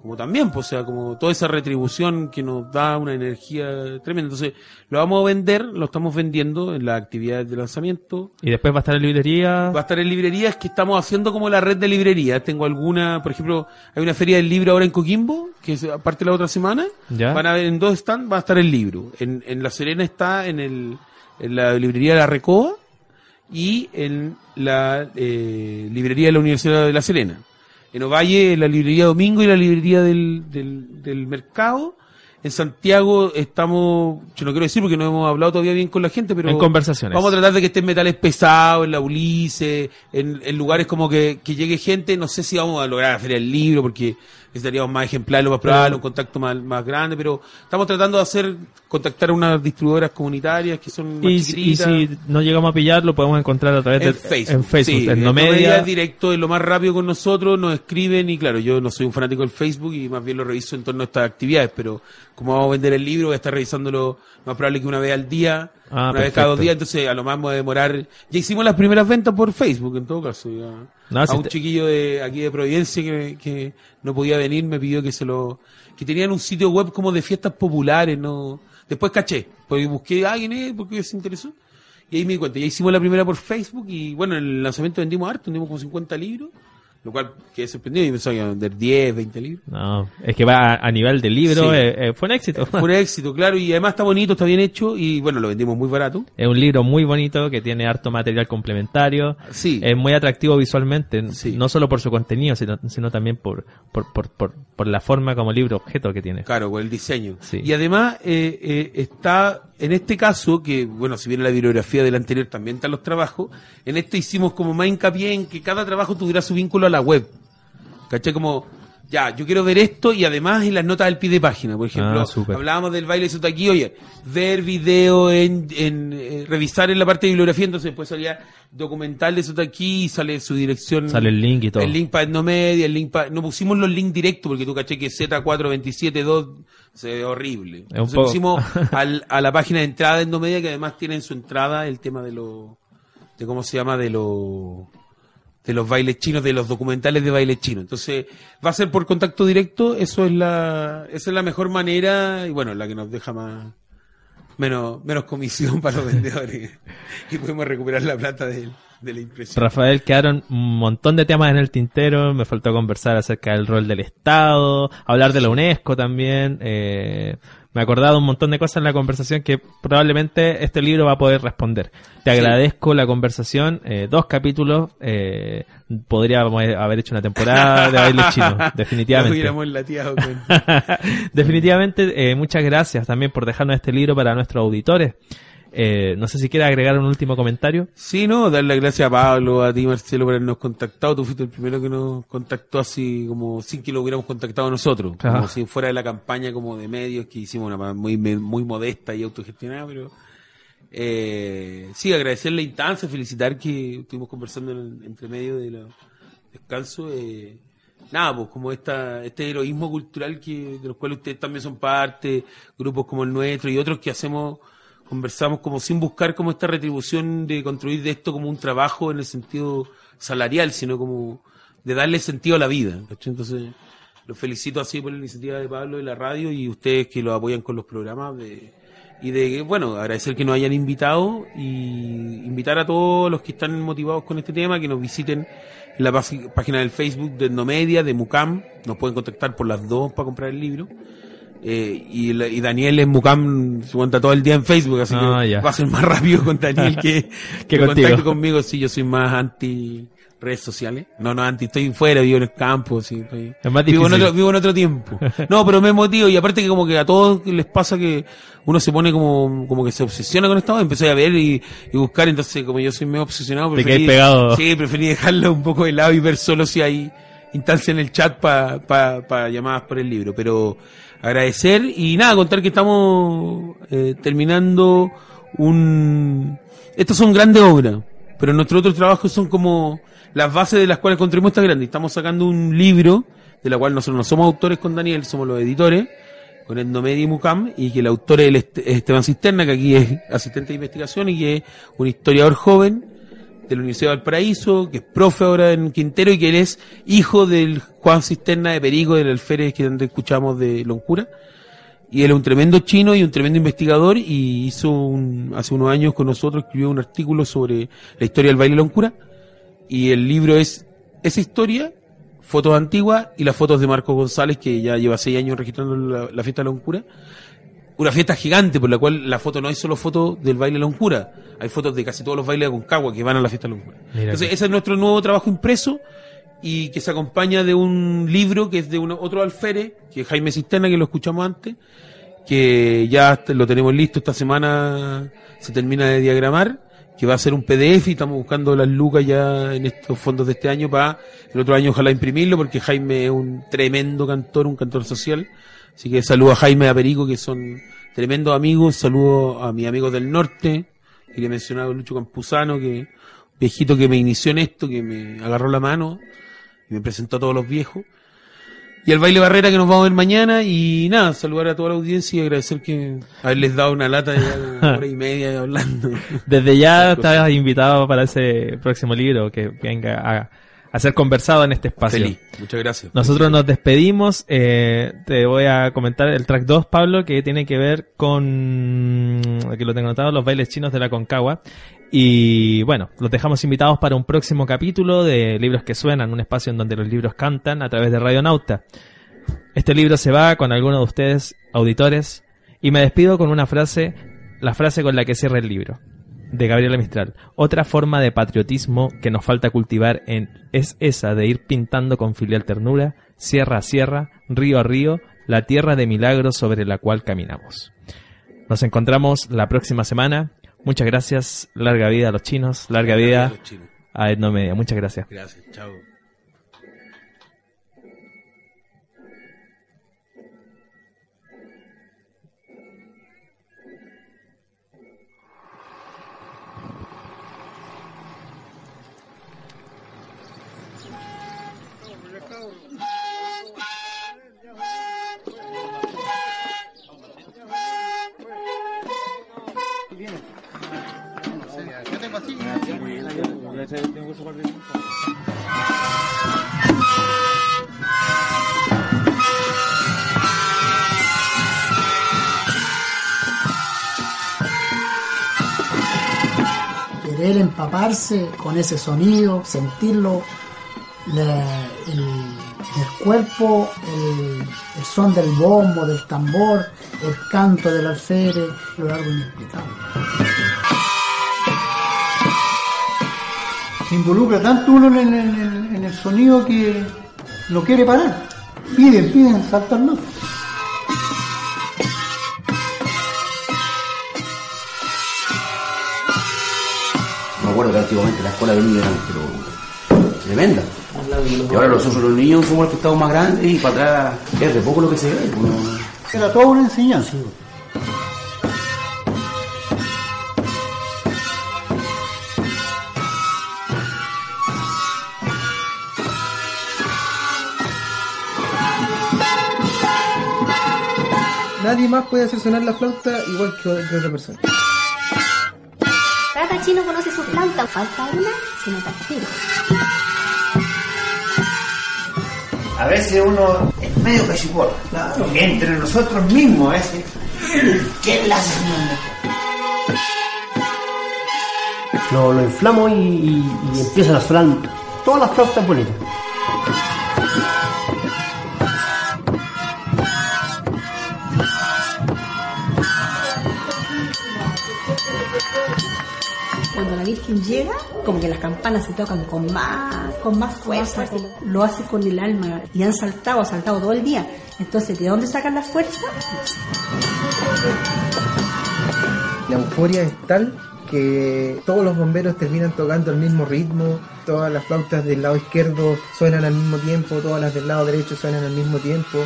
como también, pues, o sea, como toda esa retribución que nos da una energía tremenda. Entonces, lo vamos a vender, lo estamos vendiendo en las actividades de lanzamiento. Y después va a estar en librería. Va a estar en librerías que estamos haciendo como la red de librerías. Tengo alguna, por ejemplo, hay una feria del libro ahora en Coquimbo, que es aparte la otra semana. Ya. Van a ver en dos stands, va a estar el libro. En, en La Serena está en el, en la librería de La Recoba y en la eh, librería de la Universidad de La Serena. En Ovalle, en la librería Domingo y la librería del, del, del Mercado. En Santiago estamos, yo no quiero decir porque no hemos hablado todavía bien con la gente, pero En conversaciones. vamos a tratar de que estén metales pesados, en la Ulises, en, en lugares como que, que llegue gente. No sé si vamos a lograr hacer el libro porque necesitaríamos más ejemplares, lo más probable, un contacto más, más grande, pero estamos tratando de hacer, contactar a unas distribuidoras comunitarias que son más Y, si no llegamos a pillar, lo podemos encontrar a través En de Facebook. en Facebook, sí, en No Media. directo, es lo más rápido con nosotros, nos escriben y claro, yo no soy un fanático del Facebook y más bien lo reviso en torno a estas actividades, pero como vamos a vender el libro, voy a estar revisándolo más probable que una vez al día, Ah, una vez cada dos días, entonces a lo más vamos a demorar. Ya hicimos las primeras ventas por Facebook, en todo caso. ya. No, a si un te- chiquillo de aquí de Providencia que, que no podía venir me pidió que se lo... que tenían un sitio web como de fiestas populares, no... Después caché, pues busqué a alguien eh, porque se interesó. Y ahí me di cuenta, ya hicimos la primera por Facebook y bueno, en el lanzamiento vendimos harto, vendimos como 50 libros, lo cual quedé sorprendido y pensaba que vender 10, 20 libros. No, es que va a, nivel de libro, Sí. eh, eh, fue un éxito. Fue un éxito, claro, y además está bonito, está bien hecho y bueno, lo vendimos muy barato. Es un libro muy bonito que tiene harto material complementario. Sí. Es muy atractivo visualmente, Sí. no solo por su contenido, sino, sino también por, por, por, por, por la forma como libro objeto que tiene. Claro, con el diseño. Sí. Y además eh, eh, está, en este caso, que bueno, si bien la bibliografía del anterior también están los trabajos, en este hicimos como más hincapié en que cada trabajo tuviera su vínculo a la web. ¿Caché? Como, ya, yo quiero ver esto y además en las notas del pie de página, por ejemplo, Ah, hablábamos del baile de aquí, oye, ver video en, en eh, revisar en la parte de bibliografía, entonces después salía documental de Sotaki y sale su dirección. Sale el link y todo. El link para Etnomedia, el link para... No pusimos los links directos porque tú caché que Z4272 se ve horrible. Entonces pusimos al- a la página de entrada de Endomedia que además tiene en su entrada el tema de los... de cómo se llama, de los de los bailes chinos, de los documentales de baile chino. Entonces, va a ser por contacto directo, eso es la, es la mejor manera, y bueno, la que nos deja más, menos, menos comisión para los vendedores. y podemos recuperar la plata de, de la impresión. Rafael, quedaron un montón de temas en el tintero. Me faltó conversar acerca del rol del Estado, hablar de la UNESCO también. Eh, me he acordado un montón de cosas en la conversación que probablemente este libro va a poder responder. Te Sí. agradezco la conversación. eh, dos capítulos. Eh, podríamos haber hecho una temporada de baile chino, definitivamente. con- Definitivamente, eh, muchas gracias también por dejarnos este libro para nuestros auditores. Eh, no sé si quieres agregar un último comentario. Sí, no, darle las gracias a Pablo, a ti Marcelo por habernos contactado. Tú fuiste el primero que nos contactó así como sin que lo hubiéramos contactado nosotros. Ajá. Como si fuera de la campaña como de medios que hicimos una muy, muy modesta y autogestionada, pero eh, sí, agradecer la instancia, felicitar que estuvimos conversando en entre medio de los descanso. Eh, nada, pues como esta, este heroísmo cultural que de los cuales ustedes también son parte, grupos como el nuestro y otros que hacemos, conversamos como sin buscar como esta retribución de construir de esto como un trabajo en el sentido salarial, sino como de darle sentido a la vida. Entonces, los felicito así por la iniciativa de Pablo de la radio y ustedes que lo apoyan con los programas de, y de, bueno, agradecer que nos hayan invitado y invitar a todos los que están motivados con este tema que nos visiten en la página del Facebook de Endomedia, de Mucam, nos pueden contactar por las dos para comprar el libro. Eh, y, y Daniel en Mucam se aguanta todo el día en Facebook, así Ah, que ya. va a ser más rápido con Daniel que, Que contacte conmigo. Sí, yo soy más anti redes sociales. No, no, anti, estoy fuera, vivo en el campo, sí, estoy- Es más vivo, en otro, vivo en otro tiempo. No, pero me motivo y aparte que como que a todos les pasa que uno se pone como, como que se obsesiona con esto, empecé a ver y, y buscar, entonces como yo soy medio obsesionado, preferí, pegado. sí, preferí dejarlo un poco de lado y ver solo si hay instancia en el chat para pa, pa llamadas por el libro, pero agradecer y nada, contar que estamos eh, terminando un... Estos son grandes obras, pero nuestros otros trabajos son como las bases de las cuales construimos esta grande. Estamos sacando un libro, de la cual nosotros no somos autores con Daniel, somos los editores, con Endomedia y Mucam, y que el autor es Esteban Cisterna, que aquí es asistente de investigación y que es un historiador joven de la Universidad de Valparaíso, que es profe ahora en Quintero y que él es hijo del Juan Cisterna de Perico, del alférez que antes escuchamos de Loncura. Y él es un tremendo chino y un tremendo investigador y hizo un, hace unos años con nosotros escribió un artículo sobre la historia del baile Loncura. Y el libro es esa historia, fotos antiguas y las fotos de Marco González, que ya lleva seis años registrando la, la fiesta de Loncura. Una fiesta gigante por la cual la foto no es solo foto del baile Loncura, hay fotos de casi todos los bailes de Concagua que van a la fiesta de Loncura. Mira Entonces que- ese es nuestro nuevo trabajo impreso y que se acompaña de un libro que es de uno, otro alférez, que es Jaime Cisterna, que lo escuchamos antes, que ya lo tenemos listo esta semana, se termina de diagramar, que va a ser un PDF y estamos buscando las lucas ya en estos fondos de este año para el otro año ojalá imprimirlo porque Jaime es un tremendo cantor, un cantor social. Así que saludo a Jaime y a Perico que son tremendos amigos, saludo a mis amigos del norte, que le he mencionado Lucho Campuzano, que viejito que me inició en esto, que me agarró la mano y me presentó a todos los viejos. Y al baile Barrera que nos vamos a ver mañana y nada, saludar a toda la audiencia y agradecer que haberles dado una lata de una hora y media hablando. Desde ya estás invitado para ese próximo libro que venga a, a ser conversado en este espacio. Feliz, muchas gracias. Nosotros nos despedimos. eh, te voy a comentar el track 2, Pablo, que tiene que ver con, aquí lo tengo anotado, los bailes chinos de la Concagua. Y bueno, los dejamos invitados para un próximo capítulo de Libros que Suenan, un espacio en donde los libros cantan a través de Radio Nauta. Este libro se va con algunos de ustedes, auditores, y me despido con una frase, la frase con la que cierra el libro, de Gabriela Mistral. Otra forma de patriotismo que nos falta cultivar en, es esa de ir pintando con filial ternura, sierra a sierra, río a río, la tierra de milagros sobre la cual caminamos. Nos encontramos la próxima semana. Muchas gracias. Larga vida a los chinos. Larga vida chinos. a Etnomedia. Muchas gracias. Gracias, chao. Querer empaparse con ese sonido, sentirlo, la- el, cuerpo, el, son del bombo, del tambor, el canto del alférez, lo algo inexplicable. se involucra tanto uno en el, sonido que lo quiere parar. Piden, piden, saltan más. Antiguamente la escuela de niños eran pero tremenda. Y ahora nosotros los niños somos los que estamos más grandes y para atrás es de poco lo que se ve. pues, no- Era toda una enseñanza. Nadie más puede hacer sonar la flauta igual que, que otra persona. Cada chino conoce su flauta, falta una, se nota el tiro. A veces uno es medio cachiporro. Claro. Entre nosotros mismos, a veces. ¿Quién la? Lo, lo inflamo y, y- y empiezan a sonar todas las flautas bonitas. Virgen llega, como que las campanas se tocan con más, con más fuerza, lo hace con el alma y han saltado, han saltado todo el día. Entonces, ¿de dónde sacan la fuerza? La euforia es tal que todos los bomberos terminan tocando el mismo ritmo, todas las flautas del lado izquierdo suenan al mismo tiempo, todas las del lado derecho suenan al mismo tiempo.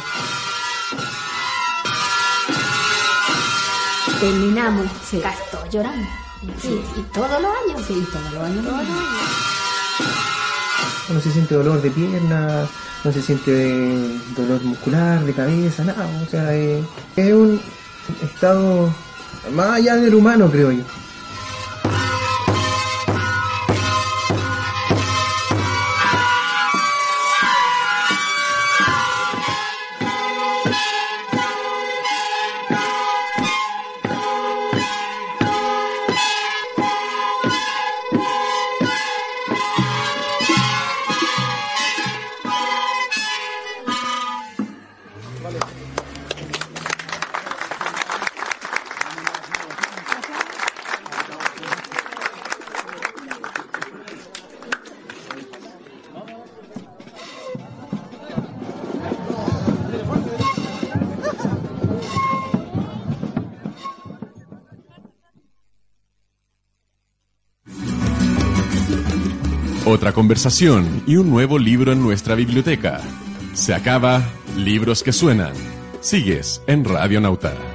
Terminamos, se gastó llorando. Sí, y todos los años. Sí, todos los años. Todos los años. No se siente dolor de pierna, no se siente dolor muscular, de cabeza, nada. O sea, eh, es un estado más allá del humano, creo yo. Otra conversación y un nuevo libro en nuestra biblioteca. Se acaba Libros que Suenan. Sigues en Radio Nauta.